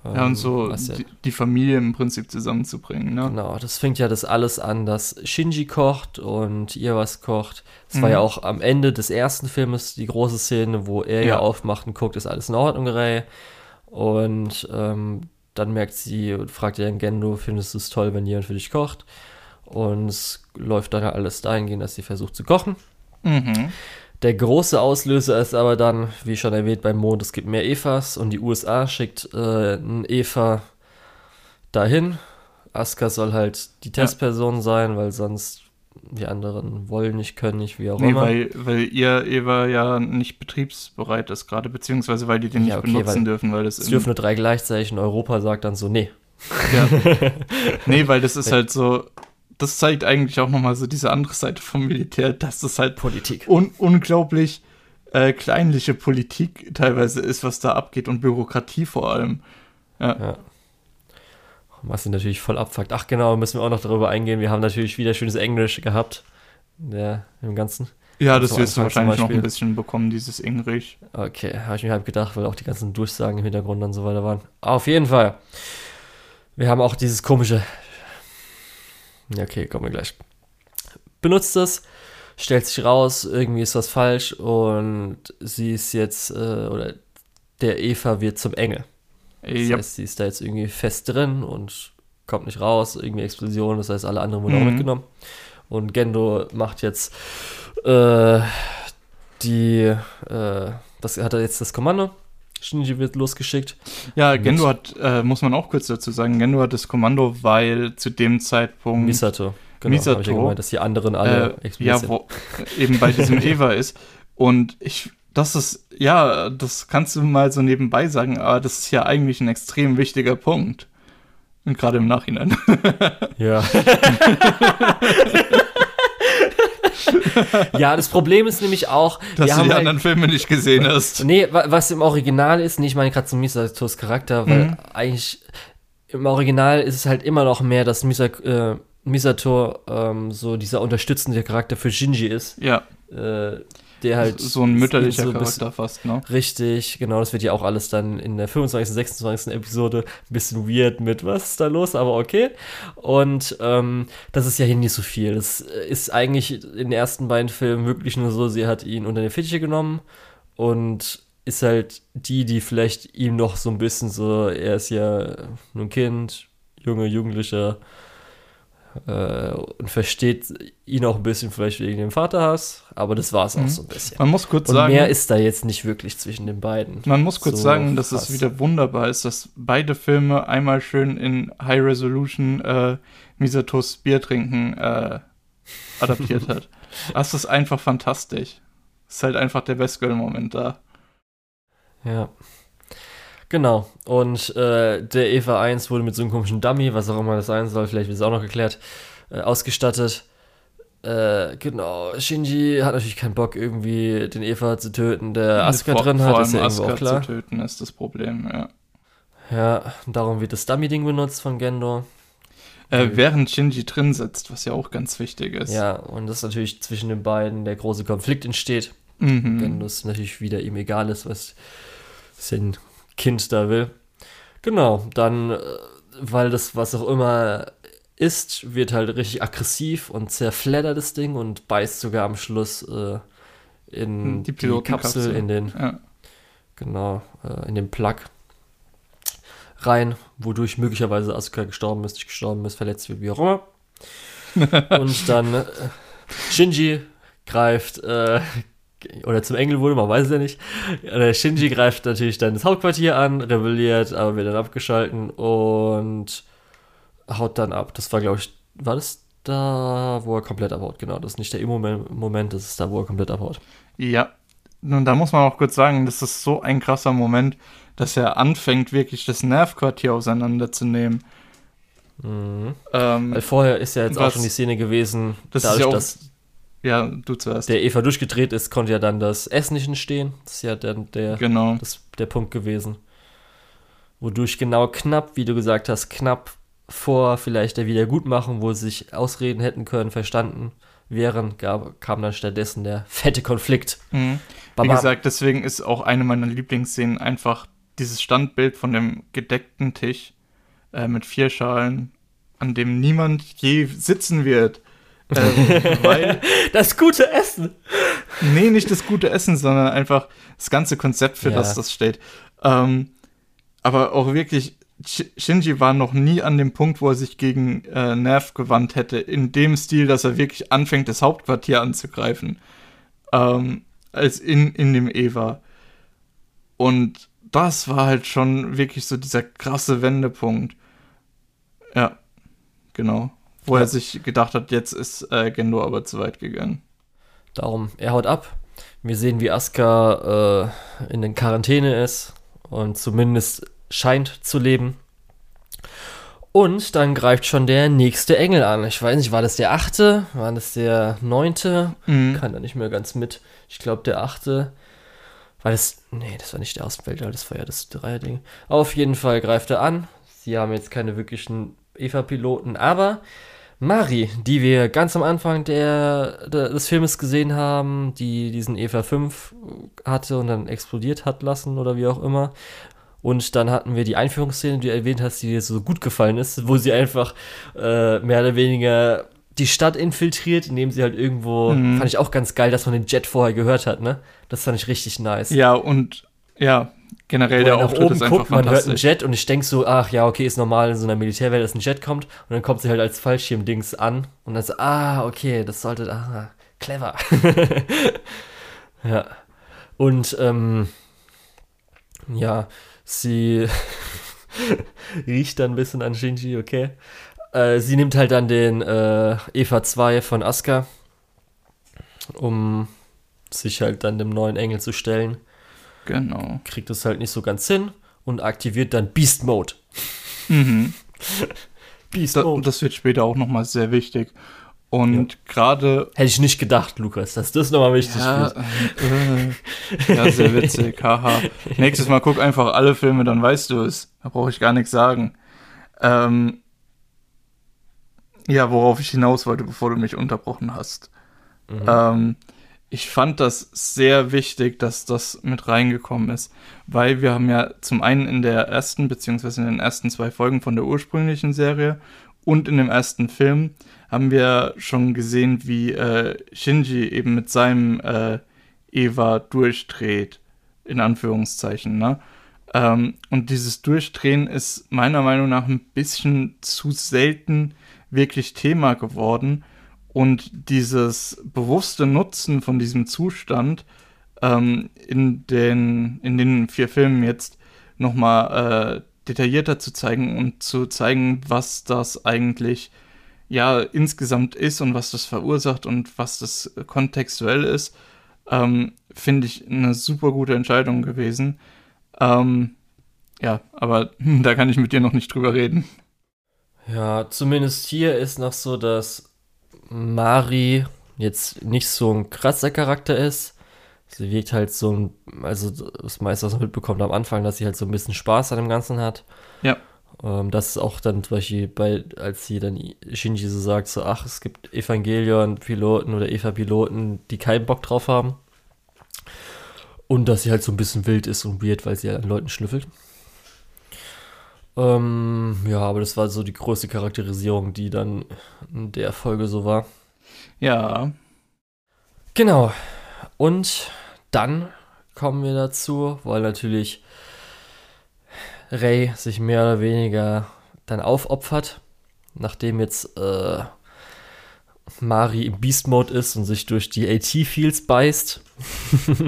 Ja, und Ähm, so ja- die, die Familie im Prinzip zusammenzubringen, ne? Genau, das fängt ja das alles an, dass Shinji kocht und ihr was kocht. Das war Mhm. ja auch am Ende des ersten Filmes die große Szene, wo er ja, Ja. aufmacht und guckt, ist alles in Ordnung, Ray. Und ähm, dann merkt sie und fragt ja Gendo, findest du es toll, wenn jemand für dich kocht? Und es läuft dann alles dahingehend, dass sie versucht zu kochen. Mhm. Der große Auslöser ist aber dann, wie schon erwähnt, beim Mond, es gibt mehr Evas und die USA schickt äh, ein Eva dahin. Asuka soll halt die Ja. Testperson sein, weil sonst die anderen wollen nicht, können nicht, wie auch Nee, immer. weil, weil ihr Eva ja nicht betriebsbereit ist gerade, beziehungsweise weil die den Ja, nicht okay, benutzen weil dürfen, weil das es dürfen nur drei gleichzeitig und Europa sagt dann so, nee. Ja. nee, weil das ist halt so, das zeigt eigentlich auch nochmal so diese andere Seite vom Militär, dass das halt Politik. un unglaublich äh, kleinliche Politik teilweise ist, was da abgeht und Bürokratie vor allem. Ja. Was sie natürlich voll abfuckt. Ach genau, müssen wir auch noch darüber eingehen. Wir haben natürlich wieder schönes Englisch gehabt. Der, Im Ganzen. Ja, das wirst du wahrscheinlich noch ein bisschen bekommen, dieses Englisch. Okay, habe ich mir halt gedacht, weil auch die ganzen Durchsagen im Hintergrund und so weiter waren. Auf jeden Fall. Wir haben auch dieses komische. Ja, okay, kommen wir gleich. Benutzt es, stellt sich raus, irgendwie ist was falsch und sie ist jetzt, äh, oder der Eva wird zum Engel. Das Äh, ja. heißt, sie ist da jetzt irgendwie fest drin und kommt nicht raus, irgendwie Explosion, das heißt, alle anderen wurden auch Mhm. mitgenommen. Und Gendo macht jetzt äh, die, äh, das hat er jetzt das Kommando. Shinji wird losgeschickt. ja, Gendo hat, äh, muss man auch kurz dazu sagen, Gendo hat das Kommando, weil zu dem Zeitpunkt Misato. Genau, Misato. ich ja gemeint, dass die anderen alle äh, ja, sind. wo eben bei diesem Eva ist. Und ich, das ist, ja, das kannst du mal so nebenbei sagen, aber das ist ja eigentlich ein extrem wichtiger Punkt. Und gerade im Nachhinein. Ja. ja, das Problem ist nämlich auch, Dass wir du die halt, anderen Filme nicht gesehen hast. Nee, wa- was im Original ist, nicht meine gerade zu Misatos Charakter, weil Mhm. eigentlich im Original ist es halt immer noch mehr, dass Misa, äh, Misato ähm, so dieser unterstützende Charakter für Shinji ist, Ja, äh, der halt so ein mütterlicher so ein Charakter fast, ne? Richtig, genau, das wird ja auch alles dann in der 25., 26. Episode ein bisschen weird mit, was ist da los, aber okay. Und ähm, das ist ja hier nicht so viel. Das ist eigentlich in den ersten beiden Filmen wirklich nur so, sie hat ihn unter den Fittiche genommen und ist halt die, die vielleicht ihm noch so ein bisschen so, er ist ja nur ein Kind, junge, Jugendlicher äh, und versteht ihn auch ein bisschen vielleicht wegen dem Vaterhass, aber das war es auch Mhm. so ein bisschen. Man muss kurz Und sagen, mehr ist da jetzt nicht wirklich zwischen den beiden. man muss kurz so sagen, dass krass. es wieder wunderbar ist, dass beide Filme einmal schön in High Resolution äh, Misatos Bier trinken äh, adaptiert hat. Das ist einfach fantastisch. Ist halt einfach der Best Girl-Moment da. Ja. Genau. Und äh, der Eva 1 wurde mit so einem komischen Dummy, was auch immer das sein soll, vielleicht wird es auch noch geklärt, äh, ausgestattet. Äh, genau. Shinji hat natürlich keinen Bock, irgendwie den Eva zu töten, der Asuka vor, drin vor hat, ist ja irgendwo Asuka auch klar. zu töten ist das Problem, ja. Ja, darum wird das Dummy-Ding benutzt von Gendo. Äh, während Shinji drin sitzt, was ja auch ganz wichtig ist. Ja, und das natürlich zwischen den beiden der große Konflikt entsteht. Mhm. wenn das natürlich wieder ihm egal ist, was sein Kind da will. Genau, dann, äh, weil das was auch immer ist, wird halt richtig aggressiv und zerfleddert das Ding und beißt sogar am Schluss äh, in Die die, Pilotenkapsel. Kapsel, in den, Ja. genau, äh, in den Plug. rein, wodurch möglicherweise Asuka gestorben ist, nicht gestorben ist, verletzt wird, wie auch immer. und dann äh, Shinji greift, äh, oder zum Engel wurde, man weiß es ja nicht. Der Shinji greift natürlich dann das Hauptquartier an, rebelliert, aber wird dann abgeschalten und haut dann ab. Das war, glaube ich, war das da, wo er komplett abhaut? Genau, das ist nicht der Immo-Moment, das ist da, wo er komplett abhaut. Ja, nun, da muss man auch kurz sagen, das ist so ein krasser Moment, dass er anfängt, wirklich das Nervquartier auseinanderzunehmen. Mhm. Ähm, Weil vorher ist ja jetzt auch schon die Szene gewesen, das dadurch, ja dass ja, du zuerst. der Eva durchgedreht ist, konnte ja dann das S nicht entstehen. Das ist ja dann der, genau. das, der Punkt gewesen. Wodurch genau knapp, wie du gesagt hast, knapp vor vielleicht der Wiedergutmachung, wo sie sich ausreden hätten können, verstanden wären, gab, kam dann stattdessen der fette Konflikt. Mhm. Wie gesagt, deswegen ist auch eine meiner Lieblingsszenen einfach dieses Standbild von dem gedeckten Tisch äh, mit vier Schalen, an dem niemand je sitzen wird. Ähm, weil, das gute Essen. Nee, nicht das gute Essen, sondern einfach das ganze Konzept, für ja. das das steht. Ähm, aber auch wirklich, Shinji war noch nie an dem Punkt, wo er sich gegen äh, Nerv gewandt hätte, in dem Stil, dass er wirklich anfängt, das Hauptquartier anzugreifen, ähm, als in, in dem Eva. Und das war halt schon wirklich so dieser krasse Wendepunkt. Ja, genau. Wo ja. er sich gedacht hat, jetzt ist äh, Gendo aber zu weit gegangen. Darum, er haut ab. Wir sehen, wie Asuka äh, in den Quarantäne ist und zumindest scheint zu leben. Und dann greift schon der nächste Engel an. Ich weiß nicht, war das der achte? War das der neunte? Mhm. Kann da nicht mehr ganz mit. Ich glaube, der achte. War das. Nee, das war nicht der Weltall, das war ja das Dreierding. Auf jeden Fall greift er an. Sie haben jetzt keine wirklichen Eva-Piloten, aber Mari, die wir ganz am Anfang der, der, des Filmes gesehen haben, die diesen Eva 5 hatte und dann explodiert hat lassen oder wie auch immer, und dann hatten wir die Einführungsszene, die du erwähnt hast, die dir so gut gefallen ist, wo sie einfach äh, mehr oder weniger die Stadt infiltriert, indem sie halt irgendwo, mhm. fand ich auch ganz geil, dass man den Jet vorher gehört hat, ne? Das fand ich richtig nice. Ja, und ja, generell der Auftritt ist einfach guckt, Man hört einen Jet und ich denke so, ach ja, okay, ist normal in so einer Militärwelt, dass ein Jet kommt und dann kommt sie halt als Fallschirmdings an und dann so, ah, okay, das sollte, ah, clever. ja. Und, ähm, ja, Sie riecht dann ein bisschen an Shinji, okay. Äh, sie nimmt halt dann den äh, Eva 2 von Asuka, um sich halt dann dem neuen Engel zu stellen. Genau. Kriegt es halt nicht so ganz hin und aktiviert dann Beast Mode. Mhm. Beast Mode. das wird später auch nochmal sehr wichtig. Und ja. gerade. Hätte ich nicht gedacht, Lukas, dass das nochmal wichtig ja, äh, ja, sehr witzig. Haha. Nächstes Mal guck einfach alle Filme, dann weißt du es. Da brauche ich gar nichts sagen. Ähm, ja, worauf ich hinaus wollte, bevor du mich unterbrochen hast. Mhm. Ähm, ich fand das sehr wichtig, dass das mit reingekommen ist, weil wir haben ja zum einen in der ersten, beziehungsweise in den ersten zwei Folgen von der ursprünglichen Serie und in dem ersten Film haben wir schon gesehen, wie äh, Shinji eben mit seinem äh, Eva durchdreht, in Anführungszeichen. Ne? Ähm, und dieses Durchdrehen ist meiner Meinung nach ein bisschen zu selten wirklich Thema geworden. Und dieses bewusste Nutzen von diesem Zustand ähm, in, den, in den vier Filmen jetzt nochmal äh, detaillierter zu zeigen und zu zeigen, was das eigentlich ja insgesamt ist und was das verursacht und was das kontextuell ist, ähm, finde ich eine super gute Entscheidung gewesen. Ähm, ja, aber da kann ich mit dir noch nicht drüber reden. Ja, zumindest hier ist noch so, dass Mari jetzt nicht so ein krasser Charakter ist. Sie wirkt halt so ein, also das meiste, was man mitbekommt am Anfang, dass sie halt so ein bisschen Spaß an dem Ganzen hat. Ja. Ähm, das ist auch dann zum Beispiel bei, als sie dann Shinji so sagt, so, ach, es gibt Evangelion-Piloten oder Eva-Piloten, die keinen Bock drauf haben. Und dass sie halt so ein bisschen wild ist und weird, weil sie halt an Leuten schnüffelt. Ähm, ja, aber das war so die größte Charakterisierung, die dann in der Folge so war. Ja. Genau. Und dann kommen wir dazu, weil natürlich Ray sich mehr oder weniger dann aufopfert, nachdem jetzt äh, Mari im Beast Mode ist und sich durch die AT-Fields beißt.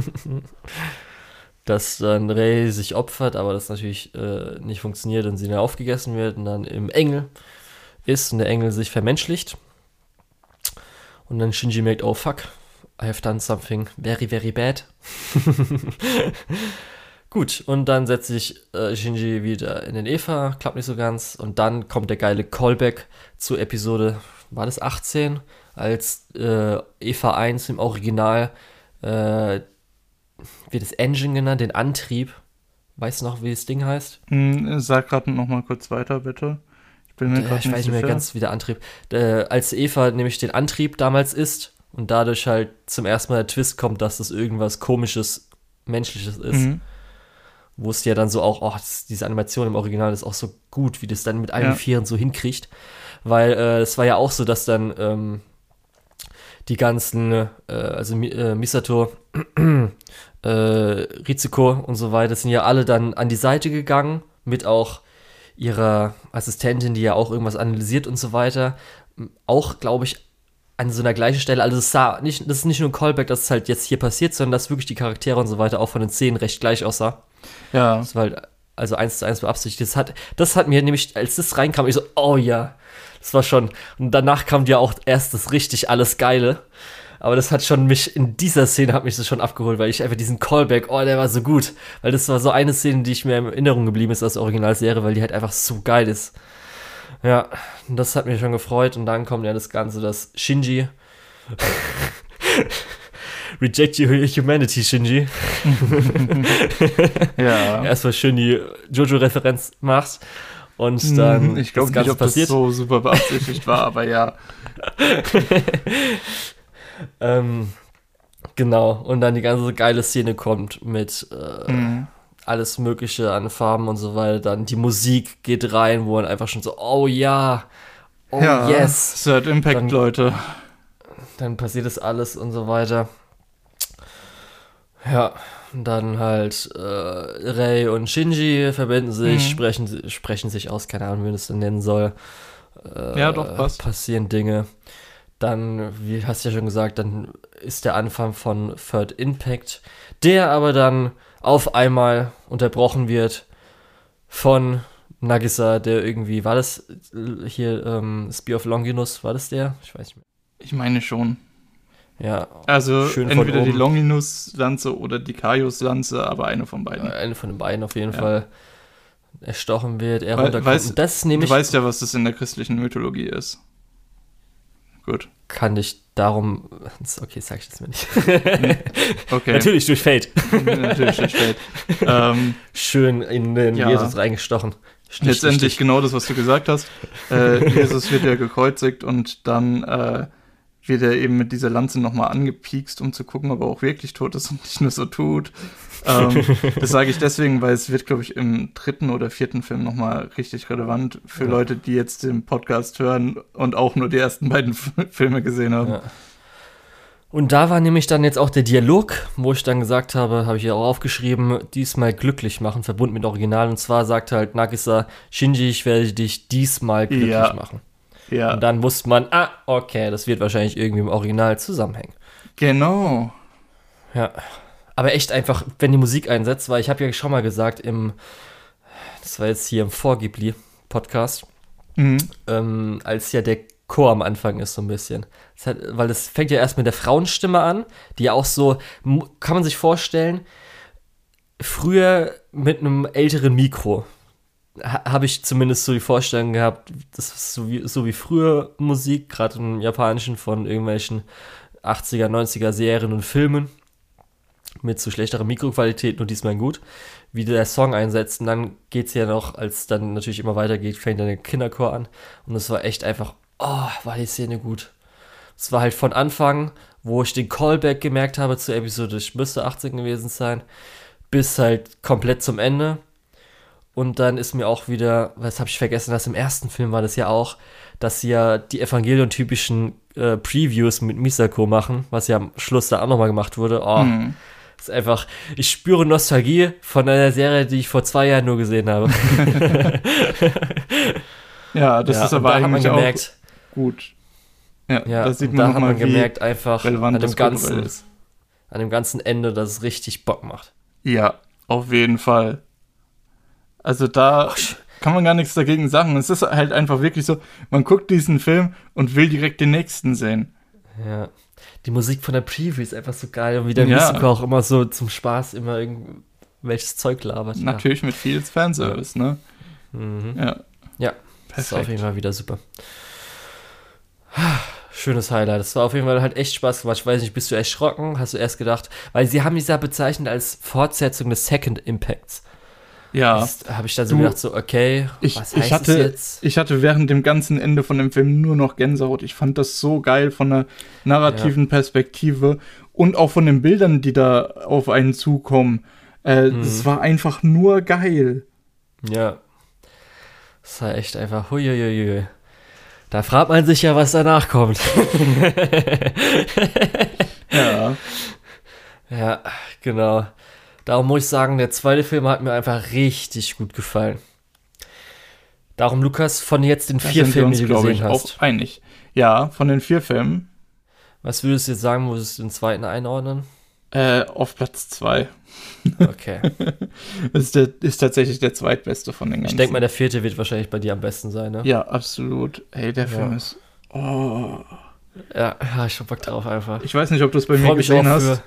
dass dann Ray sich opfert, aber das natürlich äh, nicht funktioniert und sie dann aufgegessen wird und dann im Engel ist und der Engel sich vermenschlicht. Und dann Shinji merkt, oh fuck, I have done something very, very bad. Gut, und dann setzt sich äh, Shinji wieder in den Eva, klappt nicht so ganz. Und dann kommt der geile Callback zu Episode, war das 18? Als äh, Eva 1 im Original äh, wird das Engine genannt, den Antrieb. Weißt du noch, wie das Ding heißt? Hm, sag gerade noch mal kurz weiter, bitte. Ich bin mir gerade nicht, weiß nicht mehr ganz, wie der Antrieb. Äh, als Eva nämlich den Antrieb damals ist und dadurch halt zum ersten Mal der Twist kommt, dass das irgendwas komisches, menschliches ist. Mhm. Wo es ja dann so auch, oh, das, diese Animation im Original ist auch so gut, wie das dann mit allen ja. Vieren so hinkriegt. Weil äh, es war ja auch so, dass dann ähm, die ganzen, äh, also äh, Misato, äh, Ritsuko und so weiter, sind ja alle dann an die Seite gegangen, mit auch ihrer Assistentin, die ja auch irgendwas analysiert und so weiter. Auch, glaube ich, an so einer gleichen Stelle, also es sah nicht, das ist nicht nur ein Callback, dass es halt jetzt hier passiert, sondern dass wirklich die Charaktere und so weiter auch von den Szenen recht gleich aussah. Ja. Das war halt also eins zu eins beabsichtigt. Das hat, das hat mir nämlich, als das reinkam, ich so, oh ja, das war schon. Und danach kam ja auch erst das richtig alles Geile. Aber das hat schon mich, in dieser Szene hat mich das schon abgeholt, weil ich einfach diesen Callback, oh, der war so gut. Weil das war so eine Szene, die ich mir in Erinnerung geblieben ist aus der Originalserie, weil die halt einfach so geil ist. Ja, das hat mich schon gefreut. Und dann kommt ja das Ganze, dass Shinji. Reject your humanity, Shinji. ja. Erstmal schön die Jojo-Referenz macht. Und hm, dann. Ich glaube nicht, ob passiert. das so super beabsichtigt war, aber ja. ähm, genau. Und dann die ganze geile Szene kommt mit äh, mhm. alles Mögliche an Farben und so weiter. Dann die Musik geht rein, wo man einfach schon so, oh ja, oh ja, yes. Third Impact, dann, Leute. Dann passiert das alles und so weiter. Ja, dann halt äh, Rei und Shinji verbinden sich, mhm. sprechen, sprechen sich aus, keine Ahnung, wie man das denn nennen soll. Äh, ja, doch, passt. Passieren Dinge. Dann, wie hast du ja schon gesagt, dann ist der Anfang von Third Impact, der aber dann auf einmal unterbrochen wird von Nagisa, der irgendwie, war das hier ähm, Spear of Longinus, war das der? Ich weiß nicht mehr. Ich meine schon. Ja. Also entweder die Longinus-Lanze oder die Kaius-Lanze, aber eine von beiden. Eine von den beiden auf jeden ja. Fall erstochen wird, er We runterkommt. Weiß, das nämlich, du weißt ja, was das in der christlichen Mythologie ist. Gut. Kann ich darum. Okay, sag ich das mir nicht. okay. Natürlich durch Fate. Natürlich durch Fate. Ähm, Schön in den ja. Jesus reingestochen. Stich, Letztendlich stich, genau das, was du gesagt hast. Äh, Jesus wird ja gekreuzigt und dann äh, wird er eben mit dieser Lanze nochmal angepiekst, um zu gucken, ob er auch wirklich tot ist und nicht nur so tut. ähm, das sage ich deswegen, weil es wird, glaube ich, im dritten oder vierten Film nochmal richtig relevant für ja. Leute, die jetzt den Podcast hören und auch nur die ersten beiden Filme gesehen haben. Ja. Und da war nämlich dann jetzt auch der Dialog, wo ich dann gesagt habe, habe ich ja auch aufgeschrieben, diesmal glücklich machen, verbunden mit Original. Und zwar sagt halt Nagisa, Shinji, ich werde dich diesmal glücklich ja. machen. Ja. Und dann wusste man, ah, okay, das wird wahrscheinlich irgendwie im Original zusammenhängen. Genau. Ja. Aber echt einfach, wenn die Musik einsetzt, weil ich habe ja schon mal gesagt im, das war jetzt hier im Vorghibli-Podcast, mhm. ähm, als ja der Chor am Anfang ist so ein bisschen. Das hat, weil das fängt ja erst mit der Frauenstimme an, die ja auch so, kann man sich vorstellen, früher mit einem älteren Mikro habe ich zumindest so die Vorstellung gehabt, das ist so wie, so wie früher Musik, gerade im Japanischen von irgendwelchen 80er, 90er Serien und Filmen mit so schlechterer Mikroqualität, nur diesmal gut, wie der Song einsetzt. Und dann geht es ja noch, als dann natürlich immer weitergeht, fängt dann der Kinderchor an. Und es war echt einfach, oh, war die Szene gut. Es war halt von Anfang, wo ich den Callback gemerkt habe zur Episode, ich müsste 18 gewesen sein, bis halt komplett zum Ende und dann ist mir auch wieder, was habe ich vergessen, dass im ersten Film war das ja auch, dass sie ja die Evangelion-typischen äh, Previews mit Misako machen, was ja am Schluss da auch nochmal gemacht wurde. Oh. Das ist einfach, ich spüre Nostalgie von einer Serie, die ich vor zwei Jahren nur gesehen habe. Ja, das ja, ist aber da eigentlich gemerkt, auch gut. Ja, ja, da sieht man da hat man gemerkt einfach an dem das ganzen, an dem ganzen Ende, dass es richtig Bock macht. Ja, auf jeden Fall. Also da kann man gar nichts dagegen sagen. Es ist halt einfach wirklich so, man guckt diesen Film und will direkt den nächsten sehen. Ja. Die Musik von der Preview ist einfach so geil und wie der Ja. Musiker auch immer so zum Spaß immer irgendwelches Zeug labert. Natürlich mit viel Fanservice, ne? Ja. Mhm. Ja, Ja, das war auf perfekt. jeden Fall wieder super. Schönes Highlight. Das war auf jeden Fall halt echt Spaß gemacht. Ich weiß nicht, bist du erschrocken? Hast du erst gedacht? Weil sie haben es ja bezeichnet als Fortsetzung des Second Impacts. Ja, habe ich dann so Du, gedacht, so, okay, ich, was ich, heißt hatte, das jetzt? ich hatte während dem ganzen Ende von dem Film nur noch Gänsehaut. Ich fand das so geil von der narrativen Perspektive und auch von den Bildern, die da auf einen zukommen. Äh, Mhm. Das war einfach nur geil. Ja. Das war echt einfach, huiuiui. Da fragt man sich ja, was danach kommt. Ja. Ja, genau. Darum muss ich sagen, der zweite Film hat mir einfach richtig gut gefallen. Darum, Lukas, von jetzt den vier Filmen, uns, die du gesehen ich, hast, auch einig. Ja, von den vier Filmen was würdest du jetzt sagen, wo würdest du den zweiten einordnen? äh, auf Platz zwei. Okay. Ist, der, ist tatsächlich der zweitbeste von den Ich ganzen. denke mal, der vierte wird wahrscheinlich bei dir am besten sein, ne? Ja, absolut. Hey, der Film Ja. ist. Oh. Ja, ja ich hab Bock drauf einfach. Ich weiß nicht, ob du es bei Ich mir freu mich gesehen hast. für-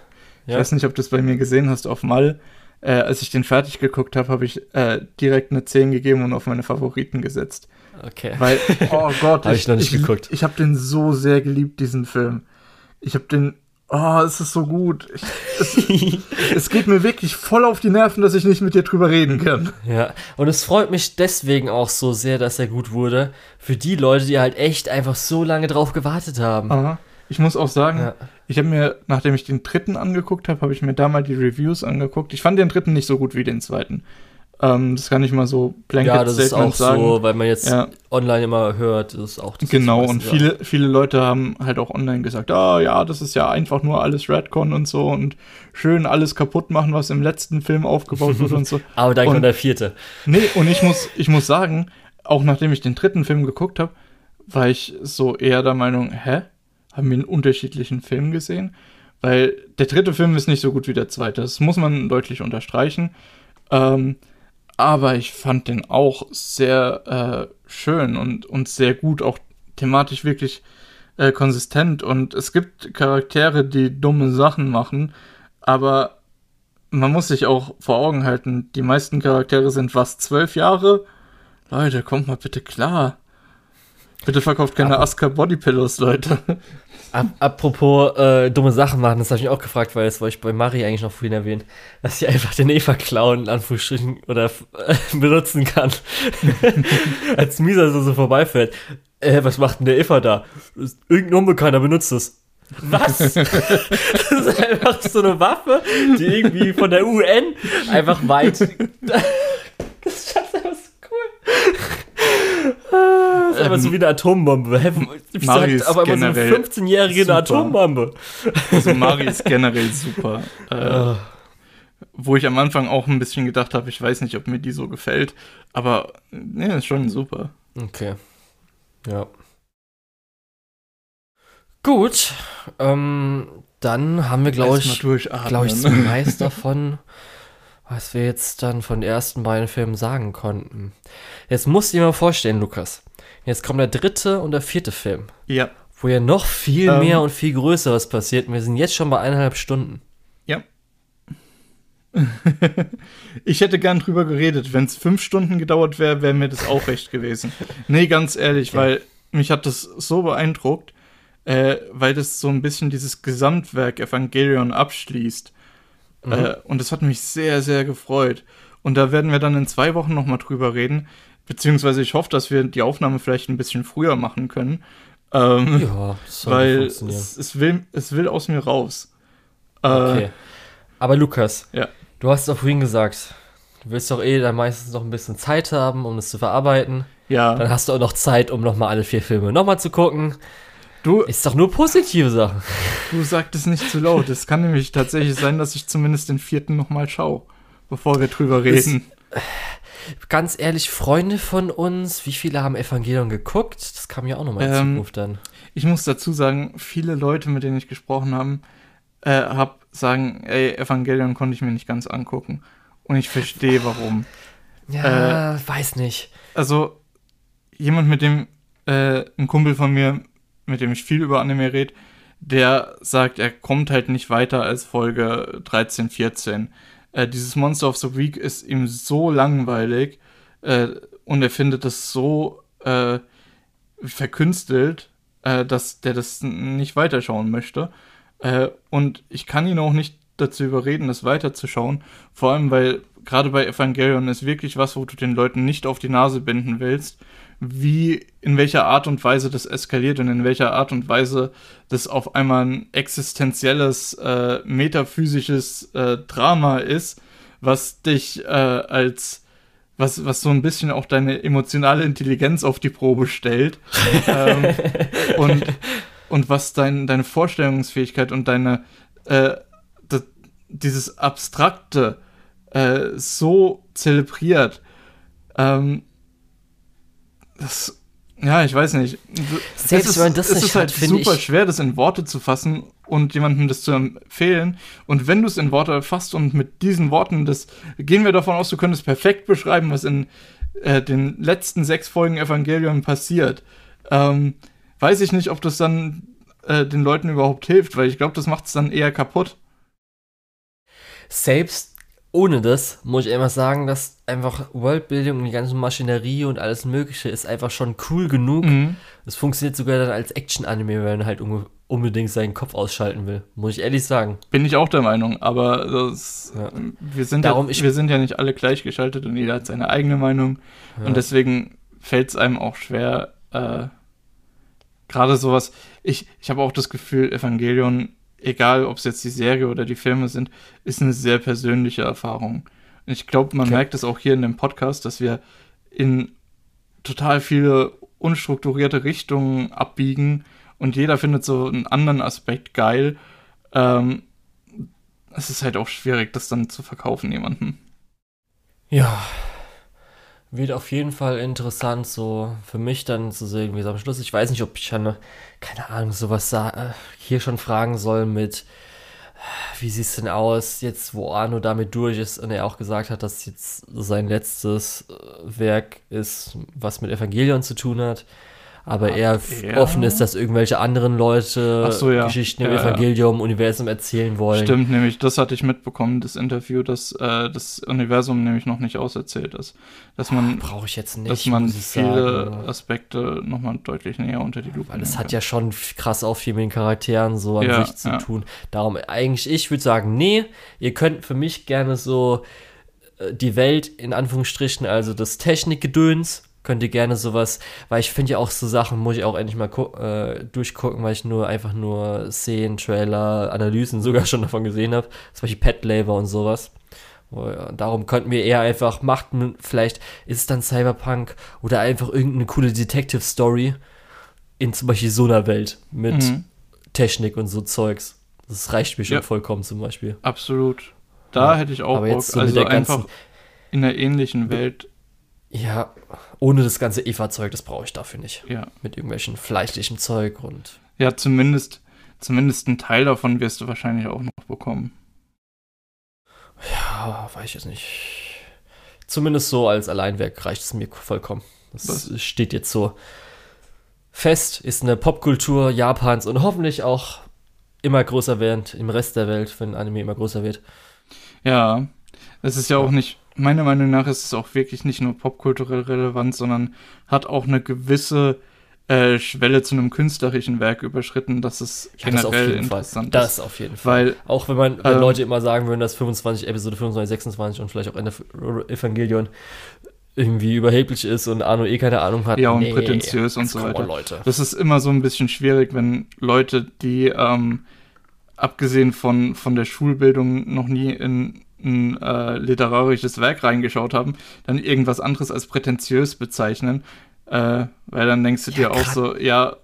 Ich Ja? weiß nicht, ob du es bei mir gesehen hast auf Mal. Äh, als ich den fertig geguckt habe, habe ich äh, direkt eine 10 gegeben und auf meine Favoriten gesetzt. Okay. Weil, oh Gott, ich noch nicht geguckt. Ich habe den so sehr geliebt, diesen Film. Ich habe den. Oh, es ist so gut. Ich, es, es geht mir wirklich voll auf die Nerven, dass ich nicht mit dir drüber reden kann. Ja, und es freut mich deswegen auch so sehr, dass er gut wurde. Für die Leute, die halt echt einfach so lange drauf gewartet haben. Aha. Ich muss auch sagen, Ja. ich habe mir, nachdem ich den dritten angeguckt habe, habe ich mir da mal die Reviews angeguckt. Ich fand den dritten nicht so gut wie den zweiten. Ähm, das kann ich mal so blanket Ja, das ist auch sagen. so, weil man jetzt Ja. online immer hört, das ist auch das Genau, und viele, viele Leute haben halt auch online gesagt, ah ja, das ist ja einfach nur alles Redcon und so und schön alles kaputt machen, was im letzten Film aufgebaut wurde und so. Aber dann und- kommt der vierte. Nee, und ich muss, ich muss sagen, auch nachdem ich den dritten Film geguckt habe, war ich so eher der Meinung, hä? Haben wir einen unterschiedlichen Film gesehen? Weil der dritte Film ist nicht so gut wie der zweite. Das muss man deutlich unterstreichen. Ähm, aber ich fand den auch sehr äh, schön und, und sehr gut, auch thematisch wirklich äh, konsistent. Und es gibt Charaktere, die dumme Sachen machen, aber man muss sich auch vor Augen halten, die meisten Charaktere sind was, zwölf Jahre? Leute, kommt mal bitte klar. Bitte verkauft keine Aber- Aska Bodypillows, Leute. Ap apropos äh, dumme Sachen machen, das habe ich mich auch gefragt, weil das wollte ich bei Mari eigentlich noch vorhin erwähnen, dass sie einfach den Eva klauen, in Anführungsstrichen, oder äh, benutzen kann. Als Misa so, so vorbeifährt. Äh, was macht denn der Eva da? Irgendein Unbekannter benutzt es. Was? das ist einfach so eine Waffe, die irgendwie von der UN einfach weit. das ist einfach so cool. Ist einfach so wie eine Atombombe. Ich Mari sag ist aber immer so eine generell 15-jährige eine super. Atombombe. Also Mari ist generell super. Äh, wo ich am Anfang auch ein bisschen gedacht habe, ich weiß nicht, ob mir die so gefällt. Aber nee, ist schon super. Okay. Ja. Gut. Ähm, dann haben wir, glaube ich, glaube ich, zum meist davon, was wir jetzt dann von den ersten beiden Filmen sagen konnten. Jetzt musst du dir mal vorstellen, Lukas. Jetzt kommt der dritte und der vierte Film, Ja, wo ja noch viel Ähm. mehr und viel Größeres passiert. Und wir sind jetzt schon bei eineinhalb Stunden. ja. ich hätte gern drüber geredet. Wenn es fünf Stunden gedauert wäre, wäre mir das auch recht gewesen. Nee, ganz ehrlich, Okay. weil mich hat das so beeindruckt, äh, weil das so ein bisschen dieses Gesamtwerk Evangelion abschließt. Mhm. Äh, und das hat mich sehr, sehr gefreut. Und da werden wir dann in zwei Wochen nochmal drüber reden. Beziehungsweise ich hoffe, dass wir die Aufnahme vielleicht ein bisschen früher machen können. Ähm, Ja, weil es, es, will, es will aus mir raus. Äh, Okay. Aber Lukas, Ja. du hast doch vorhin gesagt, du willst doch eh dann meistens noch ein bisschen Zeit haben, um das zu verarbeiten. Ja, Dann hast du auch noch Zeit, um nochmal alle vier Filme nochmal zu gucken. Du, Ist doch nur positive Sachen. du sagtest nicht zu laut. Es kann nämlich tatsächlich sein, dass ich zumindest den vierten nochmal schaue, bevor wir drüber reden. Ganz ehrlich, Freunde von uns, wie viele haben Evangelion geguckt? Das kam ja auch nochmal in Ähm, Zukunft dann. Ich muss dazu sagen, viele Leute, mit denen ich gesprochen habe, äh, hab sagen, ey, Evangelion konnte ich mir nicht ganz angucken. Und ich verstehe warum. Ja, weiß nicht. Also, jemand, mit dem, äh, ein Kumpel von mir, mit dem ich viel über Anime rede, der sagt, er kommt halt nicht weiter als Folge 13, 14. Äh, dieses Monster of the Week ist ihm so langweilig äh, und er findet das so äh, verkünstelt, äh, dass der das nicht weiterschauen möchte. Äh, und ich kann ihn auch nicht dazu überreden, das weiterzuschauen. Vor allem, weil gerade bei Evangelion ist wirklich was, wo du den Leuten nicht auf die Nase binden willst, wie, in welcher Art und Weise das eskaliert und in welcher Art und Weise das auf einmal ein existenzielles, äh, metaphysisches äh, Drama ist, was dich äh, als was, was so ein bisschen auch deine emotionale Intelligenz auf die Probe stellt. ähm, und, und was dein, deine Vorstellungsfähigkeit und deine äh, dieses Abstrakte äh, so zelebriert. Ähm, das, ja, ich weiß nicht. Selbst es ist, wenn das es nicht ist halt hat, super schwer, das in Worte zu fassen und jemandem das zu empfehlen. Und wenn du es in Worte fasst und mit diesen Worten, das gehen wir davon aus, du könntest perfekt beschreiben, was in äh, den letzten sechs Folgen Evangelion passiert. Ähm, weiß ich nicht, ob das dann äh, den Leuten überhaupt hilft, weil ich glaube, das macht es dann eher kaputt. Selbst ohne das muss ich einfach sagen, dass einfach Worldbuilding und die ganze Maschinerie und alles Mögliche ist einfach schon cool genug. Mhm. Es funktioniert sogar dann als Action-Anime, wenn man halt unge- unbedingt seinen Kopf ausschalten will. Muss ich ehrlich sagen. Bin ich auch der Meinung, aber das, Ja. wir, sind Darum ja, wir sind ja nicht alle gleichgeschaltet und jeder hat seine eigene Meinung. Ja. Und deswegen fällt es einem auch schwer, äh, gerade sowas. Ich, ich habe auch das Gefühl, Evangelion, egal ob es jetzt die Serie oder die Filme sind, ist eine sehr persönliche Erfahrung. Und ich glaube, man Okay. merkt es auch hier in dem Podcast, dass wir in total viele unstrukturierte Richtungen abbiegen und jeder findet so einen anderen Aspekt geil. Ähm, es ist halt auch schwierig, das dann zu verkaufen jemandem. Ja. Wird auf jeden Fall interessant, so für mich dann zu sehen, wie es am Schluss. Ich weiß nicht, ob ich dann, keine Ahnung, sowas äh, hier schon fragen soll mit, äh, wie sieht's denn aus, jetzt wo Arno damit durch ist und er auch gesagt hat, dass jetzt sein letztes äh, Werk ist, was mit Evangelion zu tun hat. Aber Ah, er f- ja. offen ist, dass irgendwelche anderen Leute so, ja. Geschichten im Ja, ja. Evangelium-Universum erzählen wollen. Stimmt, nämlich, das hatte ich mitbekommen, das Interview, dass äh, das Universum nämlich noch nicht auserzählt ist. Dass man, Brauche ich jetzt nicht, dass man viele sagen. Aspekte nochmal deutlich näher unter die Lupe Weil es nehmen hat kann. ja schon krass auch viel mit den Charakteren so an sich zu tun. Darum eigentlich, ich würde sagen, nee, ihr könnt für mich gerne so äh, die Welt in Anführungsstrichen, also das Technikgedöns, könnt ihr gerne sowas, weil ich finde ja auch so Sachen, muss ich auch endlich mal äh, durchgucken, weil ich nur einfach nur Szenen, Trailer, Analysen sogar schon davon gesehen habe. Zum Beispiel Pet Labor und sowas. Oh Darum könnten wir eher einfach, macht n- vielleicht, ist es dann Cyberpunk oder einfach irgendeine coole Detective Story in zum Beispiel so einer Welt mit Mhm, Technik und so Zeugs. Das reicht mir schon Ja. vollkommen zum Beispiel. absolut. Da Ja. hätte ich auch Aber Bock. jetzt so mit also einfach in einer ähnlichen Welt, Ja, ohne das ganze Eva-Zeug, das brauche ich dafür nicht. ja. Mit irgendwelchen fleischlichem Zeug und. Ja, zumindest, zumindest ein Teil davon wirst du wahrscheinlich auch noch bekommen. Ja, weiß ich jetzt nicht. Zumindest so als Alleinwerk reicht es mir vollkommen. Das Was? steht jetzt so fest, ist eine Popkultur Japans und hoffentlich auch immer größer wird im Rest der Welt, wenn Anime immer größer wird. Ja, es ist ja Ja. auch nicht, meiner Meinung nach ist es auch wirklich nicht nur popkulturell relevant, sondern hat auch eine gewisse äh, Schwelle zu einem künstlerischen Werk überschritten, dass es Ja, das auf generell jeden Fall. interessant Das ist. auf jeden Fall. Weil, Auch wenn man, wenn Ähm, Leute immer sagen würden, dass 25, Episode 25, 26 und vielleicht auch Ende Evangelion irgendwie überheblich ist und Arno eh keine Ahnung hat. Ja, und prätentiös und so weiter. Leute. das ist immer so ein bisschen schwierig, wenn Leute, die ähm, abgesehen von, von der Schulbildung noch nie in ein äh, literarisches Werk reingeschaut haben, dann irgendwas anderes als prätentiös bezeichnen. Äh, weil dann denkst du Ja, dir auch so, ja,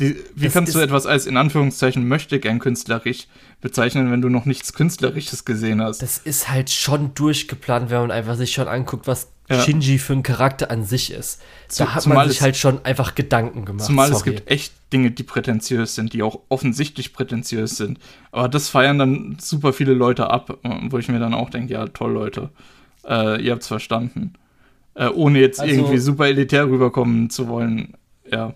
die, wie Das kannst du etwas als in Anführungszeichen möchte gern künstlerisch bezeichnen, wenn du noch nichts Künstlerisches gesehen hast? Das ist halt schon durchgeplant, wenn man einfach sich schon anguckt, was Ja. Shinji für ein Charakter an sich ist. Zu- Da hat zumal man sich es- halt schon einfach Gedanken gemacht. Zumal es Sorry. gibt echt Dinge, die prätentiös sind, die auch offensichtlich prätentiös sind. Aber das feiern dann super viele Leute ab, wo ich mir dann auch denke, ja, toll, Leute, äh, ihr habt's verstanden. Äh, ohne jetzt Also- irgendwie super elitär rüberkommen zu wollen. Ja.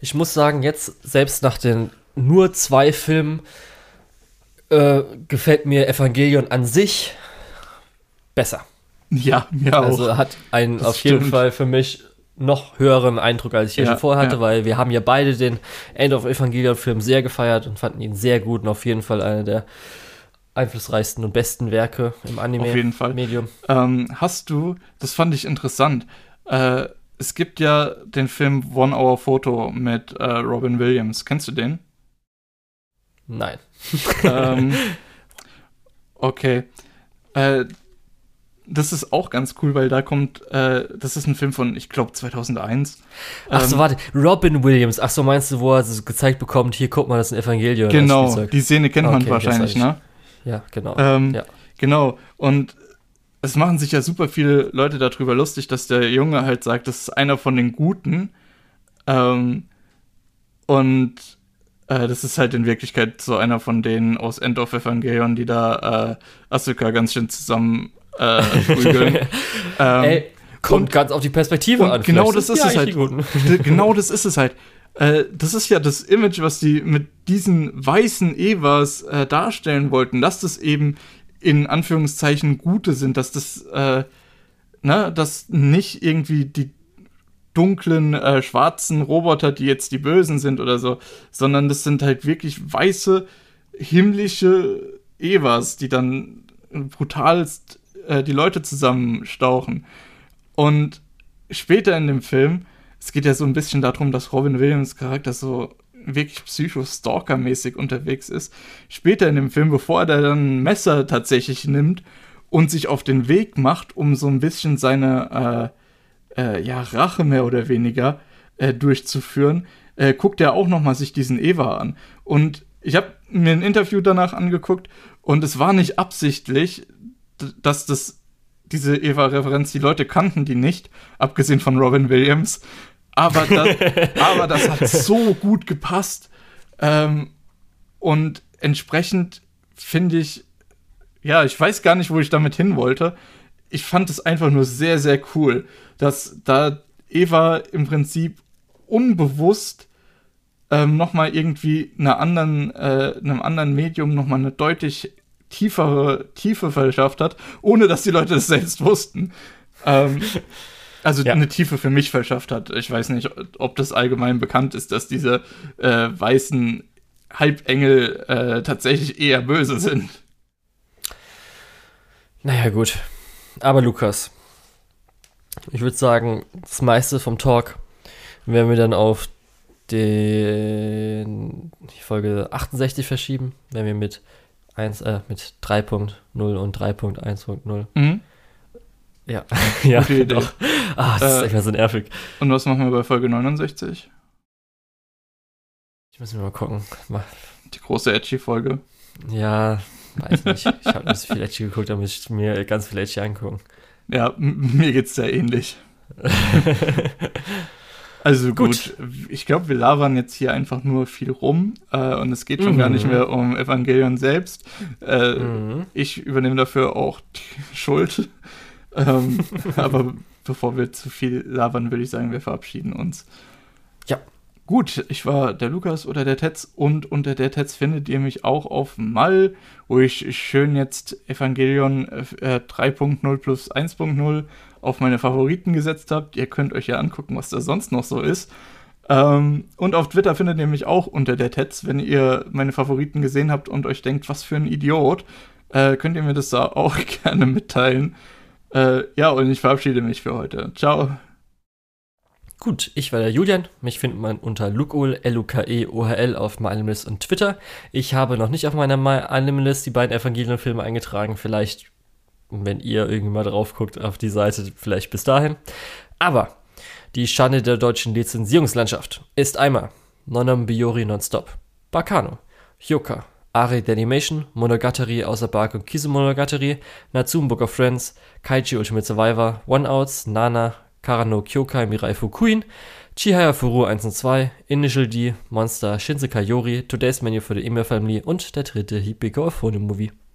Ich muss sagen, jetzt, selbst nach den nur zwei Filmen, äh, gefällt mir Evangelion an sich besser. Ja, mir auch. Also hat einen Das auf jeden stimmt. Fall für mich noch höheren Eindruck, als ich hier Ja, schon vorher hatte, ja. weil wir haben ja beide den End of Evangelion Film sehr gefeiert und fanden ihn sehr gut und auf jeden Fall einer der einflussreichsten und besten Werke im Anime Auf jeden Fall. Medium. Ähm, hast du, das fand ich interessant, äh, es gibt ja den Film One Hour Photo mit äh, Robin Williams. Kennst du den? Nein. ähm, okay. Äh, das ist auch ganz cool, weil da kommt, äh, das ist ein Film von, ich glaube, 2001. Ach so, Ähm, warte, Robin Williams. Ach so, meinst du, wo er so gezeigt bekommt, hier guck mal, das ist ein Evangelion. Genau, die Szene kennt man Okay, wahrscheinlich, ne? Ja, genau. Ähm, Ja. Genau. Und es machen sich ja super viele Leute darüber lustig, dass der Junge halt sagt, das ist einer von den Guten. Ähm, und äh, das ist halt in Wirklichkeit so einer von denen aus End of Evangelion, die da äh, Asuka ganz schön zusammen äh, prügeln. ähm, Ey, kommt und- ganz auf die Perspektive an. genau das ist ja es halt. genau das ist es halt. Äh, das ist ja das Image, was die mit diesen weißen Evas äh, darstellen wollten, dass das eben in Anführungszeichen Gute sind, dass das, äh, ne, dass nicht irgendwie die dunklen, äh, schwarzen Roboter, die jetzt die Bösen sind oder so, sondern das sind halt wirklich weiße, himmlische Evas, die dann brutalst äh, die Leute zusammenstauchen. Und später in dem Film, es geht ja so ein bisschen darum, dass Robin Williams Charakter so wirklich psycho-stalker-mäßig unterwegs ist. Später in dem Film, bevor er dann ein Messer tatsächlich nimmt und sich auf den Weg macht, um so ein bisschen seine äh, äh, ja, Rache mehr oder weniger äh, durchzuführen, äh, guckt er auch noch mal sich diesen Eva an. Und ich habe mir ein Interview danach angeguckt und es war nicht absichtlich, dass das diese Eva-Referenz, die Leute kannten die nicht, abgesehen von Robin Williams. Aber das, aber das hat so gut gepasst. Ähm, und entsprechend finde ich, ja, ich weiß gar nicht, wo ich damit hin wollte. Ich fand es einfach nur sehr, sehr cool, dass da Eva im Prinzip unbewusst ähm, nochmal irgendwie einer anderen, äh, einem anderen Medium nochmal eine deutlich tiefere Tiefe verschafft hat, ohne dass die Leute das selbst wussten. Ähm, also Ja. eine Tiefe für mich verschafft hat. Ich weiß nicht, ob das allgemein bekannt ist, dass diese äh, weißen Halbengel äh, tatsächlich eher böse sind. Naja, gut. Aber Lukas, ich würde sagen, das meiste vom Talk werden wir dann auf den, die Folge 68 verschieben, wenn wir mit 1, äh, mit 3.0 und 3.1.0. Mhm. Ja, ja, Idee. doch. Ah, das ist Äh, echt mal so nervig. Und was machen wir bei Folge 69? Ich muss mir mal gucken. Mal, Die große Edgy-Folge. ja, weiß nicht. Ich habe nicht so viel Edgy geguckt, da muss ich mir ganz viel Edgy angucken. Ja, mir geht's sehr ähnlich. Also gut, ich glaube, wir labern jetzt hier einfach nur viel rum äh, und es geht schon Mhm. gar nicht mehr um Evangelion selbst. Äh, Mhm. Ich übernehme dafür auch die Schuld. ähm, aber bevor wir zu viel labern, würde ich sagen, wir verabschieden uns. Ja. Gut, ich war der Lukas oder der Tetz und unter der Tetz findet ihr mich auch auf Mal, wo ich schön jetzt Evangelion äh, 3.0 plus 1.0 auf meine Favoriten gesetzt habt. Ihr könnt euch ja angucken, was da sonst noch so ist. Ähm, und auf Twitter findet ihr mich auch unter der Tetz. Wenn ihr meine Favoriten gesehen habt und euch denkt, was für ein Idiot, äh, könnt ihr mir das da auch gerne mitteilen. Äh, ja, und ich verabschiede mich für heute. Ciao. Gut, ich war der Julian. Mich findet man unter Lukol, L-U-K-E-O-H-L auf MyAnimalist und Twitter. Ich habe noch nicht auf meiner MyAnimalist die beiden Evangelion-Filme eingetragen. Vielleicht, wenn ihr irgendwie mal drauf guckt auf die Seite, vielleicht bis dahin. Aber die Schande der deutschen Lizenzierungslandschaft ist einmal Nonam Biori Nonstop, Bakano, Hyoka, Ari the Animation, Monogatari außer Bark und Kizumonogatari, Natsume Book of Friends, Kaiji Ultimate Survivor, One Outs, Nana, Karano Kyokai Mirai Fukuin, Chihaya Furu 1 und 2, Initial D, Monster, Shinsekai Yori, Today's Menu für die Email Family und der dritte Hibiko Phone Movie.